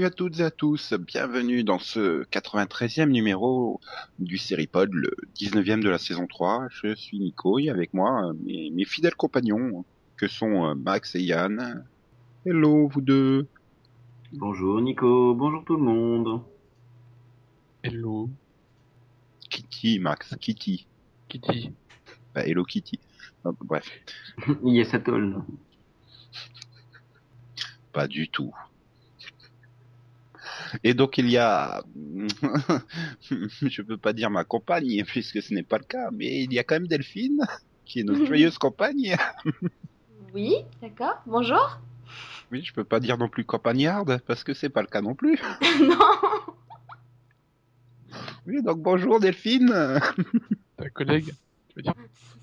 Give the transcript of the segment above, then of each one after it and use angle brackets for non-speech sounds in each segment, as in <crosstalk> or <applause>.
Salut à toutes et à tous. Bienvenue dans ce 93e numéro du Seripod, le 19e de la saison 3. Je suis Nico et avec moi euh, mes, mes fidèles compagnons que sont euh, Max et Yann. Hello vous deux. Bonjour Nico, bonjour tout le monde. Hello, Kitty, Max, Kitty. Kitty. Bah, hello Kitty. Bref, <laughs> Yes Atoll. pas du tout. Et donc il y a, <laughs> je peux pas dire ma compagne puisque ce n'est pas le cas, mais il y a quand même Delphine qui est notre <laughs> joyeuse compagne. Oui, d'accord. Bonjour. Oui, je peux pas dire non plus campagnarde parce que c'est pas le cas non plus. <laughs> non. Oui, donc bonjour Delphine. Ta collègue, tu veux dire?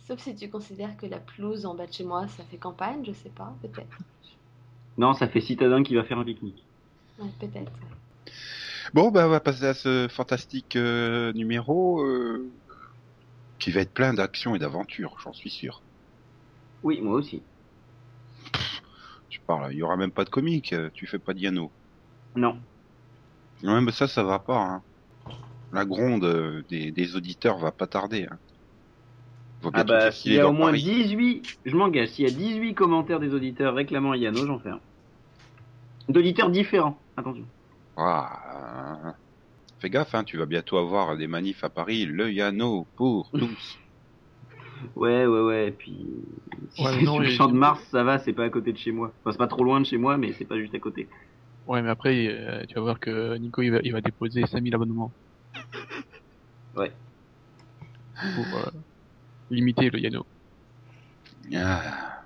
Sauf si tu considères que la pelouse en bas de chez moi, ça fait campagne, je sais pas, peut-être. Non, ça fait citadin qui va faire un pique-nique. Ouais, peut-être. Bon, bah on va passer à ce fantastique euh, numéro euh, qui va être plein d'action et d'aventures, j'en suis sûr. Oui, moi aussi. Tu parles, il y aura même pas de comique, euh, tu fais pas Diano. Non. Ouais, mais ça, ça va pas. Hein. La gronde des, des auditeurs va pas tarder. Hein. Ah bah, s'il y a au moins Paris. 18, je m'engage, s'il y a 18 commentaires des auditeurs réclamant Yano, j'en fais un. D'auditeurs différents, attention. Ah, Fais gaffe, hein, tu vas bientôt avoir des manifs à Paris, le Yano pour <laughs> tous. Ouais, ouais, ouais, et puis... Si Ouais, c'est mais non, sur le champ de Mars, ça va, c'est pas à côté de chez moi. Enfin, c'est pas trop loin de chez moi, mais c'est pas juste à côté. Ouais, mais après, euh, tu vas voir que Nico, il va, il va déposer 5000 abonnements. Ouais. Pour euh, limiter le Yano. Ah.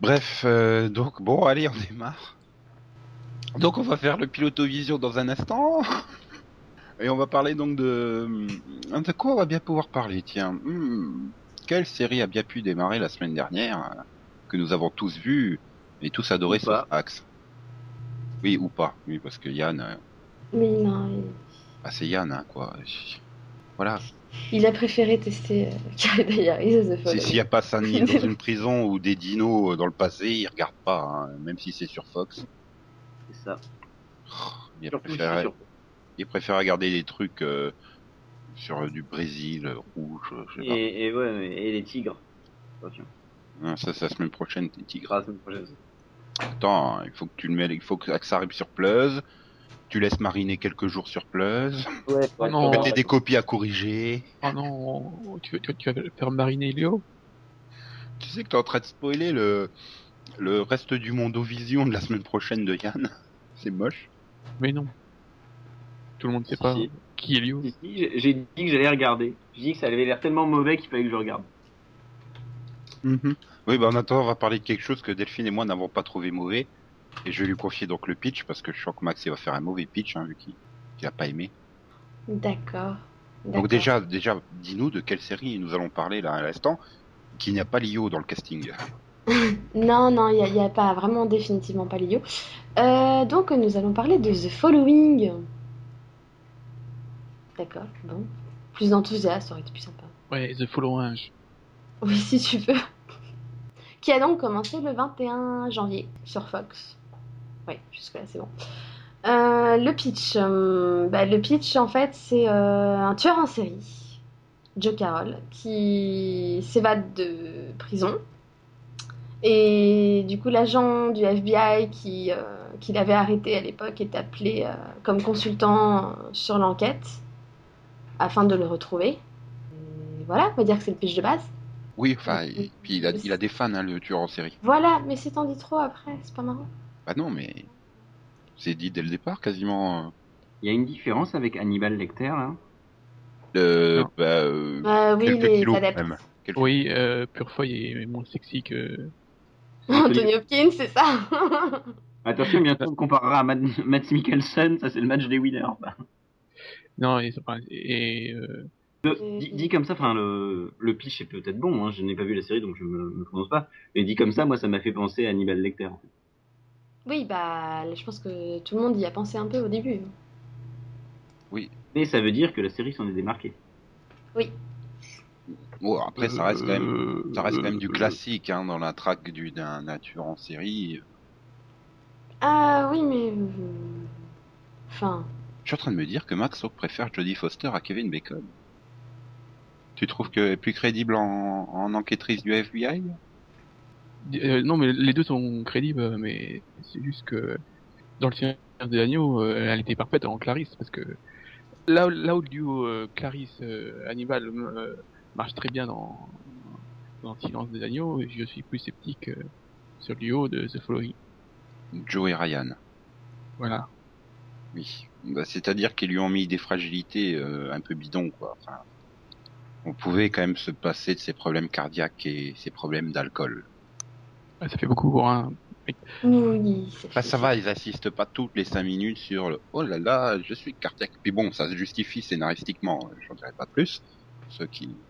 Bref, euh, donc bon, allez, on démarre. Donc on va faire le pilotovision dans un instant. <laughs> Et on va parler donc de... De quoi on va bien pouvoir parler, tiens Hmm. Quelle série a bien pu démarrer la semaine dernière, euh, que nous avons tous vu et tous adoré sauf pas. Axe? Oui, ou pas, oui, parce que Yann... euh, Mais non, Ah, c'est Yann, hein, quoi. Voilà. il a préféré tester euh. <laughs> S'il n'y a pas Sandy dans <laughs> une prison ou des dinos euh, dans le passé, il regarde pas, hein, même si c'est sur Fox. Ça. Il sur- il regarder des trucs euh, sur euh, du Brésil, euh, rouge, je sais Et, et ouais, et les tigres. Attention. Hein, ça, c'est la semaine prochaine, tigres. La semaine prochaine. Attends, hein, il faut que tu le mets, il faut que ça arrive sur Pleuse. Tu laisses mariner quelques jours sur Pleuse. Ouais, Oh non. Mettez des copies à corriger. Oh non, tu, tu, tu vas faire mariner Léo Tu sais que t'es en train de spoiler le, le reste du monde Vision de la semaine prochaine de Yann. C'est moche. Mais non. Tout le monde sait Si, pas si. qui est Léo. Si, si, j'ai- dit que j'allais regarder. J'ai dit que ça avait l'air tellement mauvais qu'il fallait que je regarde. Oui, bah en attendant, on va parler de quelque chose que Delphine et moi n'avons pas trouvé mauvais. Et je vais lui confier donc le pitch parce que je sens que Max il va faire un mauvais pitch hein, vu qu'il qu'il a pas aimé. D'accord. Donc déjà, déjà, dis-nous de quelle série nous allons parler là à l'instant, qu'il n'y a pas Lio dans le casting. Non, non, il n'y a, pas vraiment définitivement pas Lio. Euh, donc, nous allons parler de The Following. D'accord, bon. Plus d'enthousiasme, ça aurait été plus sympa. Ouais, The Following. Oui, si tu veux. <laughs> Qui a donc commencé le 21 janvier sur Fox. Oui, jusque-là, c'est bon. Euh, le pitch. euh, bah, le pitch, en fait, c'est un tueur en série, Joe Carroll, qui s'évade de prison. Et du coup, l'agent du FBI qui, euh, qui l'avait arrêté à l'époque est appelé euh, comme consultant sur l'enquête afin de le retrouver. Et voilà, on va dire que c'est le pitch de base. Oui, enfin, et puis il a, il a des fans, hein, le tueur en série. Voilà, mais si t'en dis trop après, c'est pas marrant. Bah non, mais c'est dit dès le départ quasiment. Il y a une différence avec Hannibal Lecter, là? Euh, bah, euh, Euh, oui, quelques les kilos adeptes. même. Quelques- Oui, euh, Purefeuille est moins sexy que. Anthony Hopkins, c'est ça <laughs> Attention, bientôt on le comparera à Matt, Matt Mikkelsen, ça c'est le match des winners. Non, et, et euh, Le- dit, dit comme ça, enfin le, le pitch est peut-être bon, hein, je n'ai pas vu la série donc je me, me prononce pas. Et dit comme ça, moi ça m'a fait penser à Hannibal Lecter. en fait. Oui, bah, je pense que tout le monde y a pensé un peu au début. Mais ça veut dire que la série s'en est démarquée. Oui. Bon, après, ça reste quand même, euh, ça reste quand même du euh, classique hein, dans la traque du d'un tueur en série. Ah oui, mais. euh, Enfin. Je suis en train de me dire que Max préfère Jodie Foster à Kevin Bacon. Tu trouves qu'elle est plus crédible en, en enquêtrice du FBI Euh, non, mais les deux sont crédibles, mais c'est juste que dans le Seigneur des Agneaux, euh, elle était parfaite en Clarisse, parce que là, où- là où le duo euh, Clarisse euh, Hannibal euh, marche très bien dans, dans le Silence des Agneaux, je suis plus sceptique euh, sur le duo de The Following. Joe et Ryan. Voilà. Oui. Bah, C'est-à-dire qu'ils lui ont mis des fragilités euh, un peu bidons, quoi. Enfin, on pouvait quand même se passer de ses problèmes cardiaques et ses problèmes d'alcool. Ouais, ça fait beaucoup pour un. Oui, Enfin, ça va, ils assistent pas toutes les cinq minutes sur le oh là là, je suis cardiaque. Puis bon, ça se justifie scénaristiquement, j'en dirais pas plus. Ceux qui.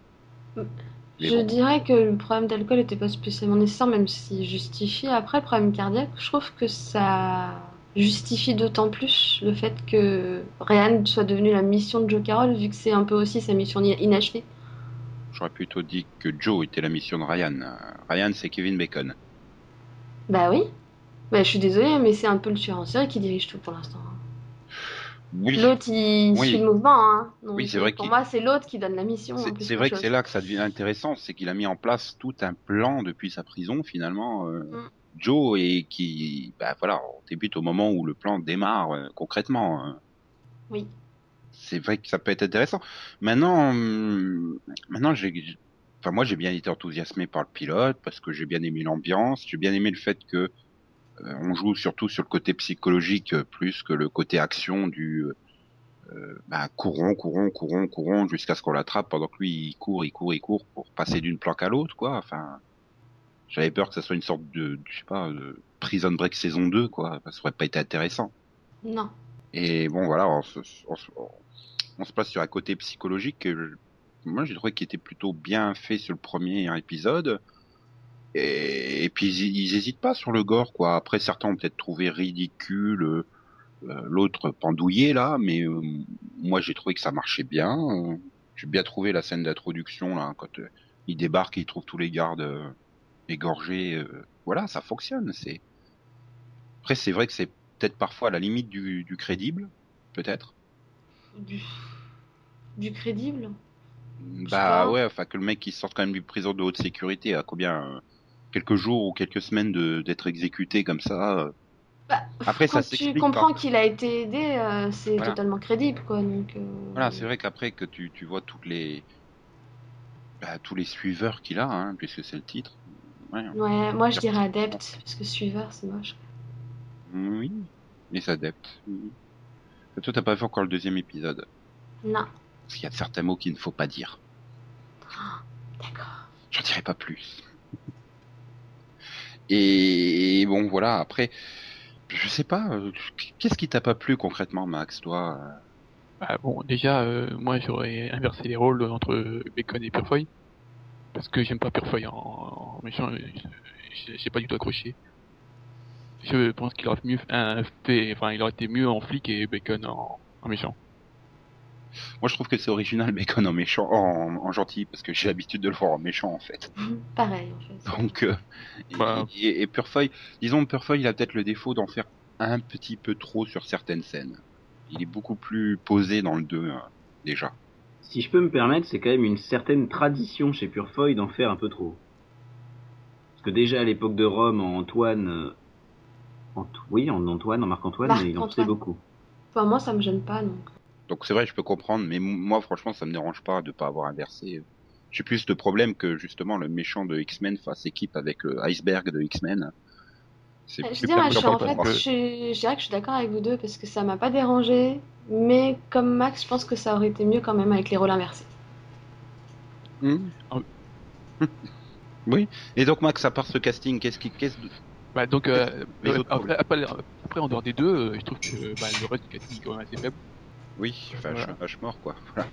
Mais Je bon. dirais que le problème d'alcool n'était pas spécialement nécessaire, même s'il justifie. Après, le problème cardiaque, je trouve que ça justifie d'autant plus le fait que Ryan soit devenu la mission de Joe Carroll, vu que c'est un peu aussi sa mission in- inachevée. J'aurais plutôt dit que Joe était la mission de Ryan. Euh, Ryan, c'est Kevin Bacon. Bah oui. Bah, je suis désolée, mais c'est un peu le tueur en série qui dirige tout pour l'instant. Oui. L'autre, il Oui. suit le mouvement. Hein. Donc, Oui, c'est vrai pour moi, c'est l'autre qui donne la mission. en C'est vrai que c'est là que ça devient intéressant, c'est qu'il a mis en place tout un plan depuis sa prison finalement, euh, Mm. Joe, et qui, bah voilà, on débute au moment où le plan démarre euh, concrètement. hein. Oui. C'est vrai que ça peut être intéressant. Maintenant, hum, maintenant, j'ai, enfin moi j'ai bien été enthousiasmé par le pilote parce que j'ai bien aimé l'ambiance, j'ai bien aimé le fait que on joue surtout sur le côté psychologique euh, plus que le côté action du euh, bah, courons, courons, courons, courons jusqu'à ce qu'on l'attrape pendant que lui il court, il court, il court pour passer d'une planque à l'autre, quoi. Enfin, j'avais peur que ça soit une sorte de, je sais pas, de Prison Break saison 2, quoi. Ça aurait pas été intéressant. Non. Et bon, voilà, on se, on se, on se passe sur un côté psychologique que je- moi j'ai trouvé qu'il était plutôt bien fait sur le premier épisode. Et, et puis ils, ils hésitent pas sur le gore, quoi. Après, certains ont peut-être trouvé ridicule euh, euh, l'autre pendouillé là, mais euh, moi j'ai trouvé que ça marchait bien. J'ai bien trouvé la scène d'introduction là, quand euh, il débarque et il trouve tous les gardes égorgés. voilà, ça fonctionne. C'est après c'est vrai que c'est peut-être parfois à la limite du, du crédible, peut-être. Du, du crédible? Bah ouais, enfin que le mec qui sorte quand même d'une prison de haute sécurité à combien quelques jours ou quelques semaines d'être exécuté comme ça. euh. Bah, Après Quand ça tu comprends qu'il a été aidé, euh, c'est Voilà. totalement crédible, quoi. Donc, euh, Voilà, c'est vrai qu'après que tu tu vois toutes les bah, tous les suiveurs qu'il a, hein, puisque c'est le titre. Ouais. Ouais, moi je dirais adepte, parce que suiveur c'est moche. Oui, les adeptes. oui. Toi, t'as pas vu encore le deuxième épisode? Non, Parce qu'il y a certains mots qu'il ne faut pas dire. d'accord. J'en dirai pas plus. Et bon, voilà, après, je sais pas, euh, qu'est-ce qui t'a pas plu concrètement, Max, toi Bah, bon, déjà, euh, moi j'aurais inversé les rôles entre Bacon et Purefoy. Parce que j'aime pas Purefoy en, méchant, euh, j'ai pas du tout accroché. Je pense qu'il aurait mieux fait, enfin, il aurait été mieux en flic et Bacon en méchant. Moi, je trouve que c'est original, Bacon en méchant, en, en gentil, parce que j'ai l'habitude de le voir en méchant, en fait. Pareil en fait. Donc, euh, Bah. et, et Purefoy, disons, Purefoy, il a peut-être le défaut d'en faire un petit peu trop sur certaines scènes. Il est beaucoup plus posé dans le 2, hein, déjà. Si je peux me permettre, c'est quand même une certaine tradition chez Purefoy d'en faire un peu trop. Parce que déjà à l'époque de Rome, en Antoine, euh, Ant- oui, en Antoine, en Marc-Antoine, il en faisait beaucoup. Enfin, moi ça me gêne pas donc. Donc c'est vrai, je peux comprendre, mais moi franchement, ça me dérange pas de pas avoir inversé. J'ai plus de problème que justement le méchant de X-Men fasse équipe avec le iceberg de X-Men. C'est Euh, Je plus dirais, je en fait, dirais que je suis d'accord avec vous deux parce que ça m'a pas dérangé, mais comme Max, je pense que ça aurait été mieux quand même avec les rôles inversés. Hmm. Ah <laughs> oui. Et donc Max, à part ce casting, qu'est-ce qui, qu'est-ce Bah, donc, euh, euh, après, après, après, en dehors des deux, euh, je trouve que bah, le reste du casting est quand même assez faible. Oui, enfin, Voilà. suis mort quoi. <laughs> Voilà.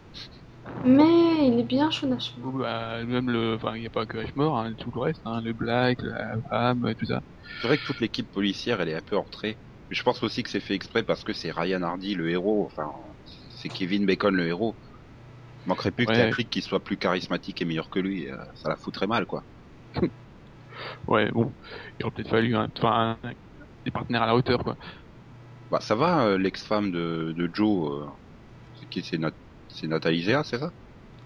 Mais il est bien Shonash. Ou, bah, même le, enfin, il n'y a pas que Ashmore, hein, tout le reste, hein, le Black, la femme, tout ça. C'est vrai que toute l'équipe policière, elle est un peu entrée. Mais je pense aussi que c'est fait exprès parce que c'est Ryan Hardy le héros. Enfin, c'est Kevin Bacon le héros. Il manquerait plus que Ouais. un flic qui soit plus charismatique et meilleur que lui. euh, Ça la foutrait mal quoi. <laughs> Ouais, bon, il aurait peut-être fallu un- des partenaires à la hauteur, quoi. Bah, ça va, euh, l'ex-femme de, de Joe, euh, c'est qui c'est Nat c'est Nathalie Zéa, c'est ça?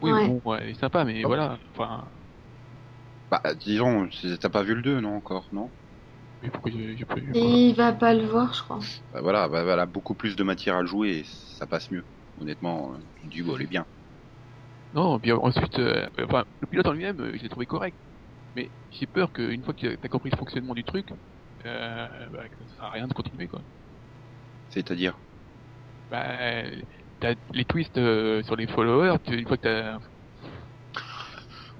Oui, Ouais. bon, ouais, elle est sympa, mais Oh. voilà. Enfin, Bah, disons, t'as pas vu le 2, non, encore, non? Mais pourquoi j'ai j'ai pas vu Et il va pas le voir, je crois. Bah voilà, bah, elle a beaucoup plus de matière à jouer et ça passe mieux. Honnêtement, euh, tu te dis, bon, elle est bien. Non, puis ensuite, euh, enfin, le pilote en lui-même, euh, je l'ai trouvé correct. Mais j'ai peur qu'une fois que t'as compris le fonctionnement du truc, euh, bah, que ça sert à rien de continuer, quoi. C'est-à-dire? Bah, t'as les twists euh, sur les followers, tu- une fois que t'as...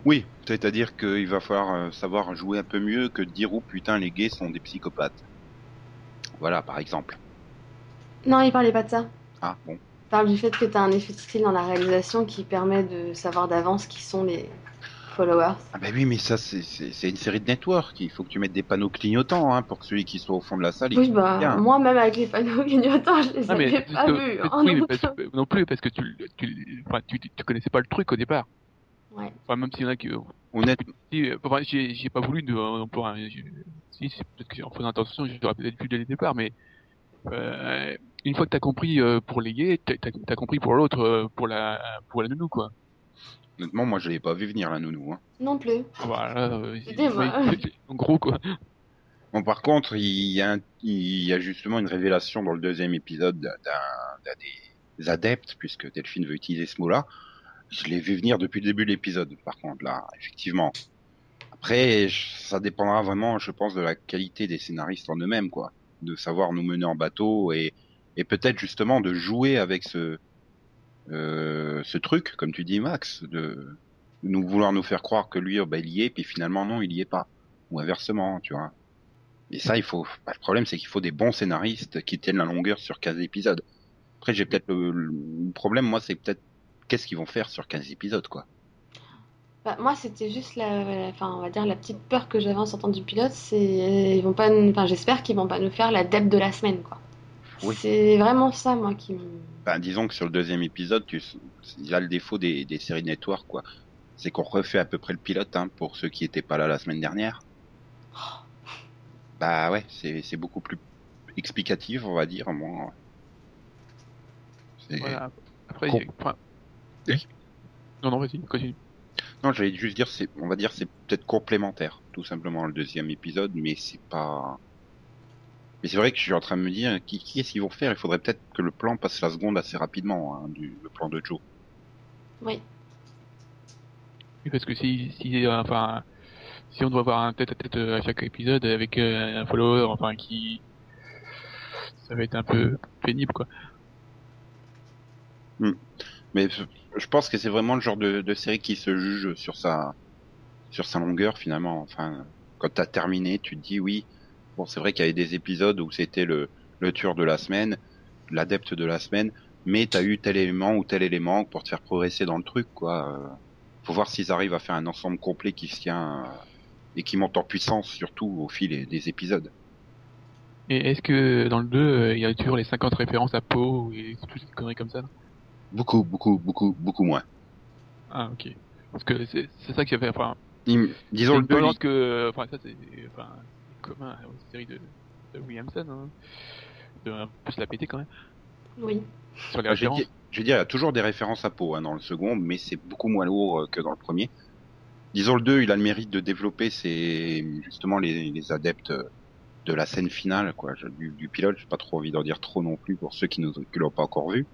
Oui, c'est-à-dire qu'il va falloir euh, savoir jouer un peu mieux que de dire, oh putain, les gays sont des psychopathes. Voilà, par exemple. Non, il parlait pas de ça. Ah, bon. Il parle du fait que tu as un effet de style dans la réalisation qui permet de savoir d'avance qui sont les followers. Ah bah oui, mais ça, c'est- une série de networks. Il faut que tu mettes des panneaux clignotants hein, pour que celui qui soit au fond de la salle, il Oui, bah, bien. moi, même avec les panneaux <laughs> clignotants, je les Ah, avais pas vus. hein, oui, mais parce non plus parce que tu, tu, enfin, tu, tu connaissais pas le truc au départ. Ouais. Enfin, même s'il y en a qui, Honnête, si, euh, enfin, j'ai, j'ai pas voulu de, euh, pour un, j'ai- si, c'est peut-être qu'en faisant attention, j'aurais peut-être vu dès le départ, mais, euh, une fois que t'as compris euh, pour les gays, t'as, t'as compris pour l'autre, euh, pour la, pour la nounou, quoi. Honnêtement, moi, je l'ai pas vu venir, la nounou. Hein. Non plus. Voilà, euh, C'était moi. oui, en gros, quoi. Bon, par contre, il y, a un- il y a justement une révélation dans le deuxième épisode d'un des adeptes, puisque Delphine veut utiliser ce mot-là. Je l'ai vu venir depuis le début de l'épisode, par contre, là, effectivement. Après, je- ça dépendra vraiment, je pense, de la qualité des scénaristes en eux-mêmes, quoi. De savoir nous mener en bateau et, et peut-être justement de jouer avec ce, euh, ce truc, comme tu dis, Max, de nous vouloir nous faire croire que lui, oh, bah, il y est, puis finalement, non, il y est pas. Ou inversement, tu vois. Et ça, il faut. bah, le problème, c'est qu'il faut des bons scénaristes qui tiennent la longueur sur 15 épisodes. Après, j'ai peut-être le, problème, moi, c'est peut-être qu'est-ce qu'ils vont faire sur 15 épisodes, quoi. Bah, moi, c'était juste la, enfin, on va dire la petite peur que j'avais en sortant du pilote, c'est ils vont pas, j'espère qu'ils vont pas nous faire la deb de la semaine, quoi. Oui. C'est vraiment ça, moi, qui me. Ben, disons que sur le deuxième épisode, tu, il a le défaut des, des séries network, quoi. C'est qu'on refait à peu près le pilote, hein, pour ceux qui étaient pas là la semaine dernière. Bah ouais, c'est c'est beaucoup plus explicatif, on va dire. Moi. C'est- Voilà. Après, y a- Oui. non, non, vas-y, continue. Non, j'allais juste dire, c'est, on va dire, c'est peut-être complémentaire, tout simplement, le deuxième épisode, mais c'est pas. Mais c'est vrai que je suis en train de me dire, qui, qui est-ce qu'ils vont faire? Il faudrait peut-être que le plan passe la seconde assez rapidement, hein, du, le plan de Joe. Oui. Oui, parce que si, si, euh, enfin, si on doit avoir un tête-à-tête euh, à chaque épisode avec euh, un follower, enfin, qui, ça va être un peu pénible, quoi. Mais je- je pense que c'est vraiment le genre de, de série qui se juge sur sa, sur sa longueur finalement. Enfin, quand t'as terminé, tu te dis oui. Bon, c'est vrai qu'il y avait des épisodes où c'était le, le tueur de la semaine, l'adepte de la semaine, mais t'as eu tel élément ou tel élément pour te faire progresser dans le truc, quoi. Euh, Faut voir s'ils arrivent à faire un ensemble complet qui se tient euh, et qui monte en puissance surtout au fil des- des épisodes. Et est-ce que dans le 2, euh, il y a toujours les 50 références à Poe et toutes ces conneries comme ça Beaucoup, beaucoup, beaucoup, beaucoup moins. Ah, ok. Parce que c'est c'est ça qui a fait, enfin, Il- disons le une deux, il- balance que, enfin, ça c'est, enfin, c'est commun aux séries de, de Williamson, hein. De un peu se la péter quand même, Oui. sur les je, vais références. dire, je vais dire, il y a toujours des références à Poe hein, dans le second, mais c'est beaucoup moins lourd euh, que dans le premier. Disons le 2, il a le mérite de développer ses, justement les, les adeptes euh, de la scène finale, quoi, du, du pilote. J'ai pas trop envie d'en dire trop non plus pour ceux qui ne l'ont pas encore vu.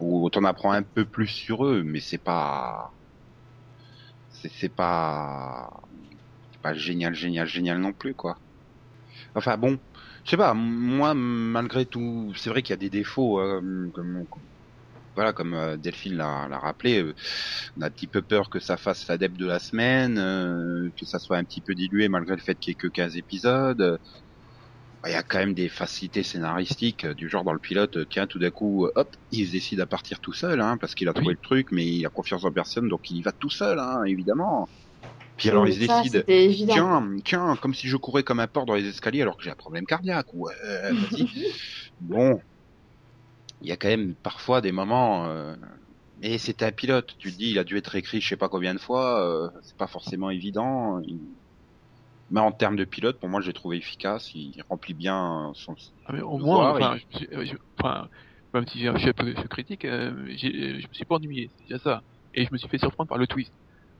Ou t'en apprends un peu plus sur eux, mais c'est pas, c'est pas, pas génial, génial, génial non plus, quoi. Enfin bon, je sais pas, moi malgré tout, c'est vrai qu'il y a des défauts, euh, comme voilà, comme euh, Delphine l'a rappelé, euh, on a un petit peu peur que ça fasse l'adepte de la semaine, euh, que ça soit un petit peu dilué malgré le fait qu'il y ait que 15 épisodes. Bah, Il y a quand même des facilités scénaristiques du genre dans le pilote, tiens, tout d'un coup, hop, il se décide à partir tout seul, hein, parce qu'il a trouvé Oui. le truc, mais il a confiance en personne, donc il y va tout seul, hein, évidemment. Puis alors Oui, il se ça, décide, C'était évident. tiens, tiens, comme si je courais comme un porc dans les escaliers alors que j'ai un problème cardiaque. Ouais, <laughs> vas-y. bon, il y a quand même parfois des moments. Euh... Et c'était un pilote. Tu te dis, il a dû être écrit, je sais pas combien de fois. euh, c'est pas forcément évident. Il- Mais en termes de pilote, pour moi, je l'ai trouvé efficace. Il remplit bien son. Ah, mais au moins, enfin, je me suis- euh, je- enfin, même si je suis un peu je critique, euh, je me suis pas ennuyé, c'est déjà ça. Et je me suis fait surprendre par le twist.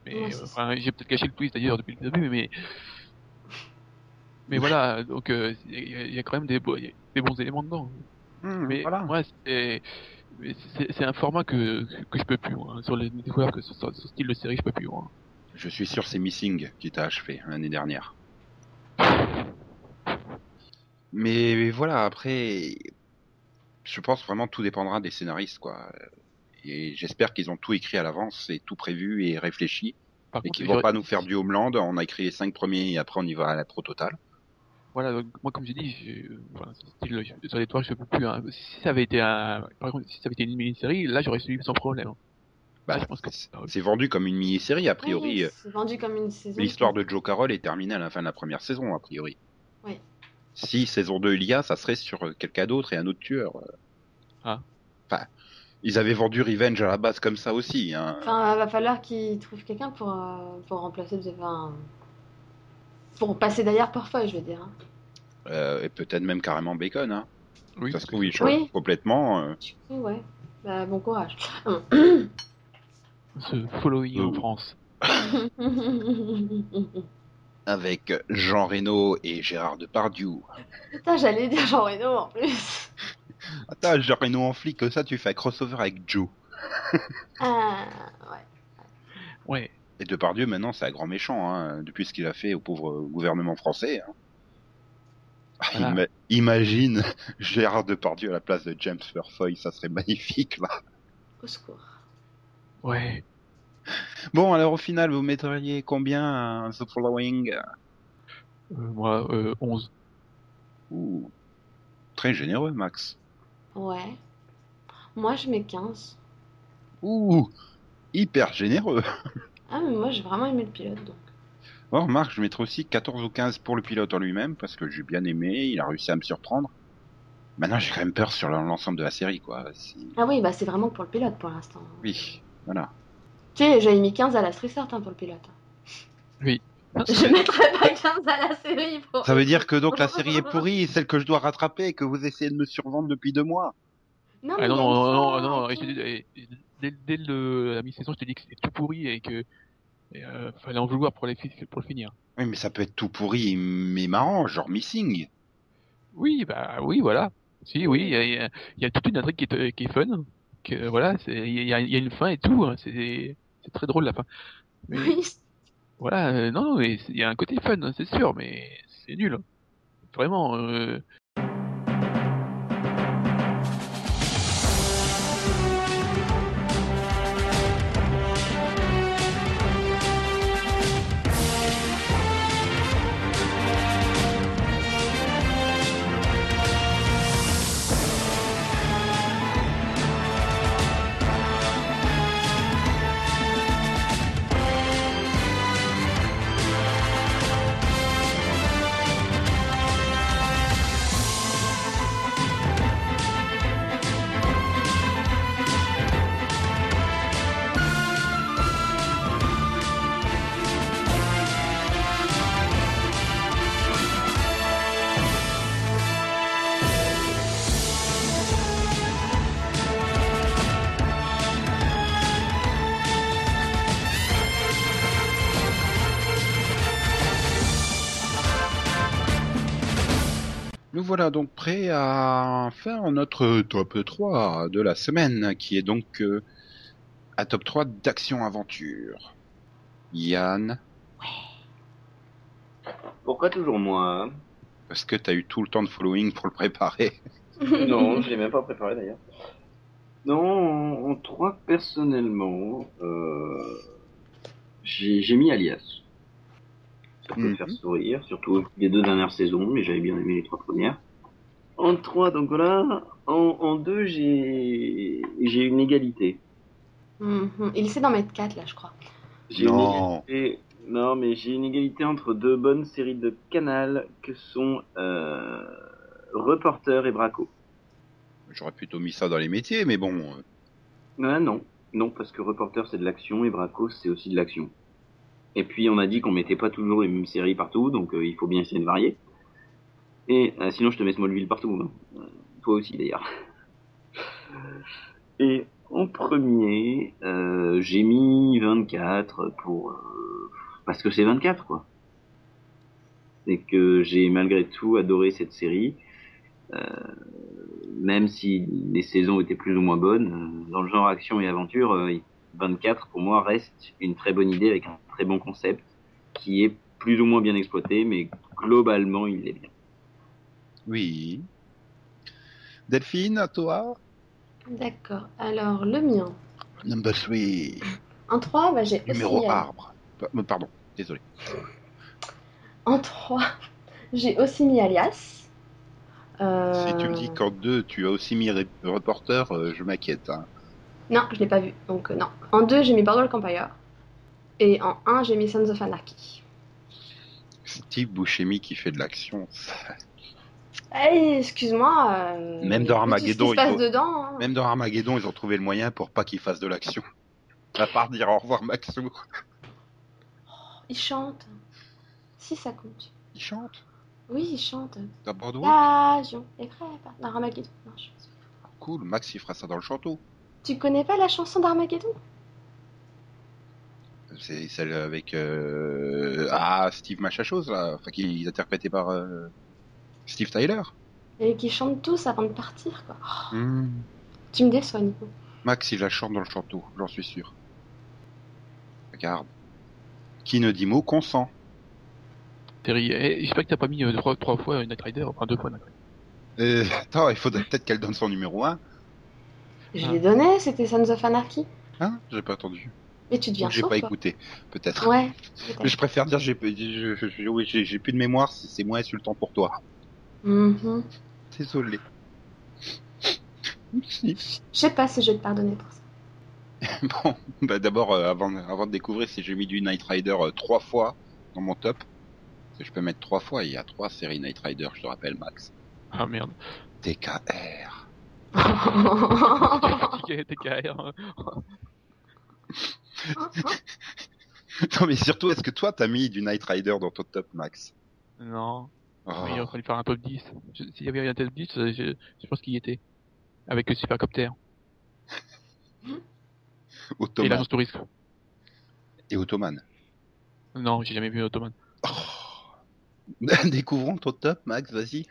Mais Ouais, euh, enfin, j'ai peut-être caché le twist d'ailleurs depuis le début, mais mais voilà, donc euh, il y, a- il y a quand même des, bons éléments dedans. Hum, Mais voilà. moi, c'est mais un format que que je peux plus moi. Sur les découvertes que ce, ce style de série, je peux plus moi. Je suis sûr c'est Missing qui t'a achevé l'année dernière. Mais voilà, après, je pense vraiment tout dépendra des scénaristes, quoi. Et j'espère qu'ils ont tout écrit à l'avance et tout prévu et réfléchi, Par et qu'ils vont pas nous faire du Homeland. On a écrit les cinq premiers et après on y va à la pro totale. Voilà, donc, moi comme j'ai dit, sur les toits, je peux plus. Hein. Si ça avait été un, par contre, si ça avait été une mini-série, là j'aurais suivi sans problème. Bah, Là, je pense que c'est- vendu comme une mini-série, a priori. Oui, c'est vendu comme une saison. L'histoire de Joe Carroll est terminée à la fin de la première saison, a priori. Oui. Si saison 2 il y a, ça serait sur quelqu'un d'autre et un autre tueur. Ah. Enfin, ils avaient vendu Revenge à la base comme ça aussi. Hein. Enfin, va falloir qu'ils trouvent quelqu'un pour, euh, pour remplacer. Enfin, pour passer d'ailleurs parfois, je veux dire. hein. Euh, et peut-être même carrément Bacon. Hein. Oui, ça se trouve, il change Oui. complètement. euh. Du coup, ouais. Bah, bon courage. <coughs> Ce following en Oh. France. <laughs> avec Jean Reno et Gérard Depardieu. Putain, j'allais dire Jean Reno en plus. Attends, Jean Reno en flic, ça tu fais un crossover avec Joe. Ah, <laughs> ouais. Ouais. Et Depardieu maintenant c'est un grand méchant, hein, depuis ce qu'il a fait au pauvre gouvernement français. hein. Ah, Voilà. ima- imagine <laughs> Gérard Depardieu à la place de James Purfoy, ça serait magnifique là. Au secours. Ouais. Bon, alors au final, vous mettriez combien à The Following? Euh, moi, euh, 11. Ouh, Très généreux, Max. Ouais. Moi, je mets 15. Ouh, hyper généreux. Ah, mais moi, j'ai vraiment aimé le pilote, donc. Bon, remarque, je mettrais aussi 14 ou 15 pour le pilote en lui-même, parce que j'ai bien aimé, il a réussi à me surprendre. Maintenant, j'ai quand même peur sur l'ensemble de la série, quoi. Ah oui, bah c'est vraiment pour le pilote pour l'instant. Oui, voilà. Tu sais, j'avais mis 15 à la Stressart hein, pour le pilote. Oui. Je mettrais pas 15 à la série pour. Ça veut dire que donc la série est <laughs> pourrie, celle que je dois rattraper, que vous essayez de me survendre depuis deux mois. Non, Ah non, non, non, fin, non, et dès, dès le, la mi-saison, je t'ai dit que c'était tout pourri et que et, euh, fallait en vouloir pour, les, pour le finir. Oui, mais ça peut être tout pourri, mais marrant, genre Missing. Oui, bah oui, voilà. Si, oui, il y a, il y toute une intrigue qui est, qui est fun. Que, voilà, il y a, il y a une fin et tout. hein, C'est c'est très drôle la fin. Mais Oui, voilà, euh, non, non, il y a un côté fun, hein, c'est sûr, mais c'est nul. Vraiment. À faire notre top 3 de la semaine, qui est donc euh, un top 3 d'action-aventure. Yann, Pourquoi toujours moi parce que t'as eu tout le temps de following pour le préparer. <laughs> Non, je l'ai même pas préparé d'ailleurs. Non, en, en trois personnellement, euh, j'ai mis Alias. Ça peut Mhm. faire sourire, surtout les deux dernières saisons, mais j'avais bien aimé les trois premières. En trois, donc voilà. En, en deux, j'ai j'ai une égalité. Mhm. Il essaie d'en mettre 4 là, je crois. J'ai une Non. égalité- non, mais j'ai une égalité entre deux bonnes séries de Canal que sont euh, Reporter et Braco. J'aurais plutôt mis ça dans les métiers, mais bon. Ah non, non, parce que Reporter c'est de l'action et Braco c'est aussi de l'action. Et puis on a dit qu'on mettait pas toujours les mêmes séries partout, donc euh, il faut bien essayer de varier. Et euh, sinon je te mets Smallville partout. hein. Euh, toi aussi d'ailleurs. Et en premier, euh, j'ai mis 24 pour euh, parce que c'est 24 quoi. Et que j'ai malgré tout adoré cette série, même si les saisons étaient plus ou moins bonnes. dans le genre action et aventure, euh, 24 pour moi reste une très bonne idée avec un très bon concept qui est plus ou moins bien exploité, mais globalement il est bien. Oui. Delphine, à toi D'accord. Alors, le mien. Number 3. En 3, bah, j'ai Numéro aussi... arbre. Pa- euh, Pardon, désolé. En 3, <laughs> j'ai aussi mis Alias. Euh, Si tu me dis qu'en 2, tu as aussi mis reporter, euh, je m'inquiète. hein. Non, je l'ai pas vu, donc euh, non. En 2, j'ai mis Boardwalk Empire. Et en 1, j'ai mis Sons of Anarchy. Steve Buscemi qui fait de l'action. <laughs> Eh, excuse-moi. euh, Même dans Armageddon, Ce qui se il passe faut- dedans. hein. Même dans Armageddon, ils ont trouvé le moyen pour pas qu'il fasse de l'action. À part dire au revoir Maxou. Il chante. Si, ça compte. Il chante Oui, il chante. dans Bordeaux. L'avion, les crêpes. Dans Armageddon. Non, je pense pas. Cool, Max il fera ça dans le chanteau. Tu connais pas la chanson d'Armageddon? C'est celle avec euh... ah Steve machin chose là, enfin qui est interprété par euh, Steve Tyler. Et qui chantent tous avant de partir, quoi. Oh, Hmm. tu me déçois, Nico. Max il la chante dans le chanteau, j'en suis sûr. Regarde. Qui ne dit mot consent. Terry, eh, j'espère que t'as pas mis euh, trois, trois fois Night Rider, enfin deux fois Night Rider. Euh, attends, il faudrait peut-être qu'elle donne son numéro 1. Je Ah. l'ai donné, c'était Sons of Anarchy. Hein? J'ai pas entendu. Mais tu deviens j'ai pas toi. écouté, peut-être. Ouais. Mais je préfère dire j'ai oui, j'ai j'ai plus de mémoire, c'est moins insultant pour toi. Mhm. Désolé. Je sais pas si je vais te pardonner pour ça. <laughs> Bon, bah d'abord, euh, avant, avant de découvrir si j'ai mis du Night Rider euh, trois fois dans mon top, parce que je peux mettre trois fois, il y a trois séries Night Rider, je te rappelle, Max. Ah merde. TKR. TK, TKR. <laughs> non mais surtout, est-ce que toi t'as mis du Night Rider dans ton top, Max? Non. Oh, il aurait fallu faire un top 10. Je- S'il y avait un top 10, euh, je, je pense qu'il y était. Avec le Supercopter. <laughs> Et Ottoman. l'agence touriste. Et Ottoman. Non, j'ai jamais vu Ottoman. Oh. <laughs> Découvrons ton top, Max, vas-y.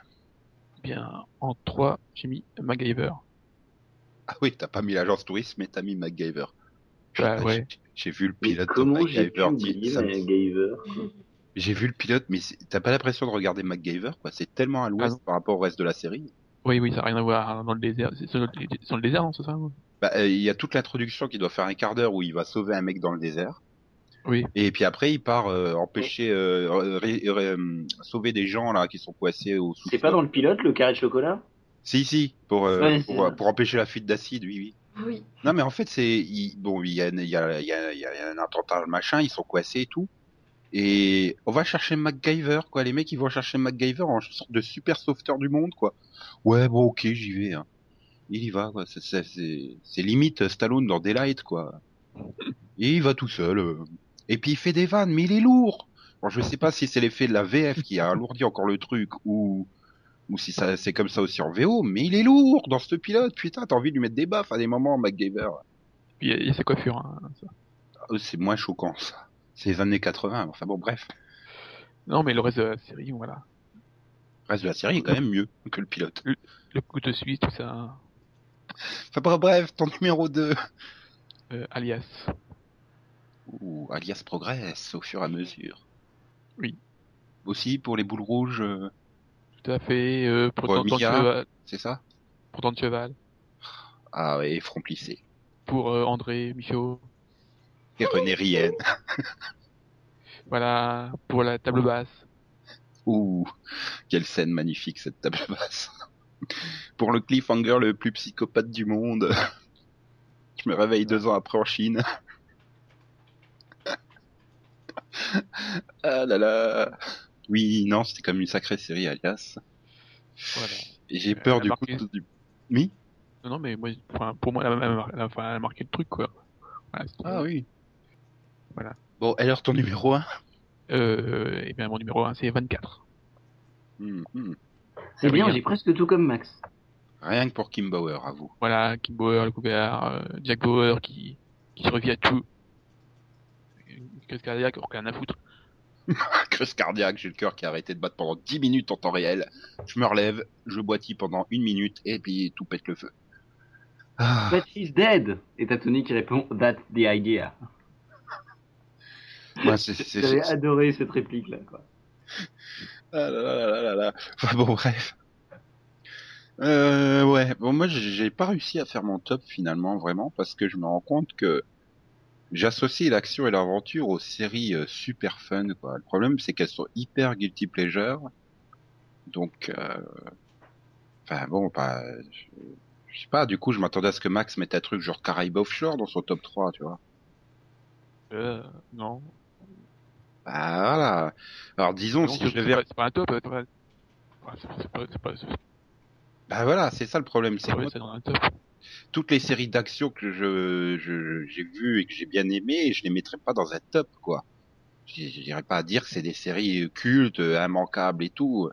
Bien, en 3, j'ai mis MacGyver. Ah oui, t'as pas mis l'agence touriste, mais t'as mis MacGyver. Bah, ouais. j'ai- J'ai vu le Mais pilote de comment j'ai MacGyver. ça me- MacGyver? J'ai vu le pilote, mais t'as pas l'impression de regarder MacGyver, quoi? C'est tellement à l'ouest Ah par rapport au reste de la série. Oui, oui, ça n'a rien à voir dans le désert. C'est sur le, désert, non, c'est ça Bah, euh, il y a toute l'introduction qui doit faire un quart d'heure où il va sauver un mec dans le désert. Oui. Et puis après, il part euh, empêcher, euh, ré- ré- sauver des gens là qui sont coincés au sous C'est pas dans le pilote le carré de chocolat? Si, si, pour, euh, Ouais, pour, empêcher la fuite d'acide, oui, oui. oui. Non, mais en fait, c'est il- bon, il y a, il y, a, il y, a, il y a un attentat, machin, ils sont coincés et tout. Et on va chercher MacGyver, quoi. Les mecs, ils vont chercher MacGyver en sorte de super sauveteur du monde, quoi. Ouais, bon, ok, j'y vais. Hein. Il y va, quoi. C'est- C'est c'est- c'est limite Stallone dans Daylight, quoi. Et il va tout seul. euh. Et puis il fait des vannes, mais il est lourd. Bon, je sais pas si c'est l'effet de la VF qui a alourdi encore le truc ou ou si ça c'est comme ça aussi en VO, mais il est lourd dans ce pilote. Putain, t'as envie de lui mettre des baffes à des moments, MacGyver. Puis il y a- il y, a sa coiffure. Hein, ça. Ah, C'est moins choquant, ça. C'est les années 80. Enfin bon, bref. Non, mais le reste de la série, voilà. Le reste de la série est quand même mieux que le pilote. Le coup de suisse, tout ça. Enfin bref, bref, ton numéro 2. Euh, alias. Ouh, alias progresse au fur et à mesure. Oui. Aussi pour les boules rouges, euh, Tout à fait. Euh, pour, Pour cheval, c'est ça? Pour cheval. Ah ouais, front plissé. Pour euh, André Michaud. Et René Rien. <laughs> Voilà. Pour la table basse. Ouh, quelle scène magnifique cette table <laughs> basse. Pour le cliffhanger le plus psychopathe du monde. <laughs> Je me réveille deux ans après en Chine. ah là là. Oui, non, c'était comme une sacrée série, alias. Voilà. J'ai Euh, peur a du marqué. coup du... Oui? Non, non, mais moi, pour moi, elle a, elle marqué le truc, quoi. Voilà, Ah oui. Bon, alors ton numéro 1 Euh, et bien mon numéro 1 c'est 24. Hmm, C'est bien, bien. j'ai presque tout comme Max. Rien que pour Kim Bauer, à vous. Voilà, Kim Bauer, le couvert, euh, Jack Bauer qui, qui survit à tout. Crise cardiaque, rien à foutre. <laughs> Crise cardiaque, j'ai le cœur qui a arrêté de battre pendant 10 minutes en temps réel. Je me relève, je boitille pendant une minute et puis tout pète le feu. Ah, But he's dead Et t'as Tony qui répond That's the idea. J'avais adoré cette réplique là quoi. Ah là là là là là. Enfin bon, bref. Euh, ouais, bon, moi j'ai j'ai pas réussi à faire mon top finalement, vraiment, parce que je me rends compte que j'associe l'action et l'aventure aux séries euh, super fun, quoi. Le problème, c'est qu'elles sont hyper guilty pleasure. Donc, euh... enfin bon, bah, je... je sais pas, du coup, je m'attendais à ce que Max mette un truc genre Caraïbes Offshore dans son top 3, tu vois. Euh, non. Bah voilà. Alors disons, si je pas, c'est pas un top. euh, pas- pas- Bah voilà, c'est ça le problème, c'est que ouais, toutes les séries d'action que je je- j'ai vues et que j'ai bien aimées, je les mettrais pas dans un top quoi. Je je dirais pas à dire que c'est des séries cultes, euh, immanquables et tout.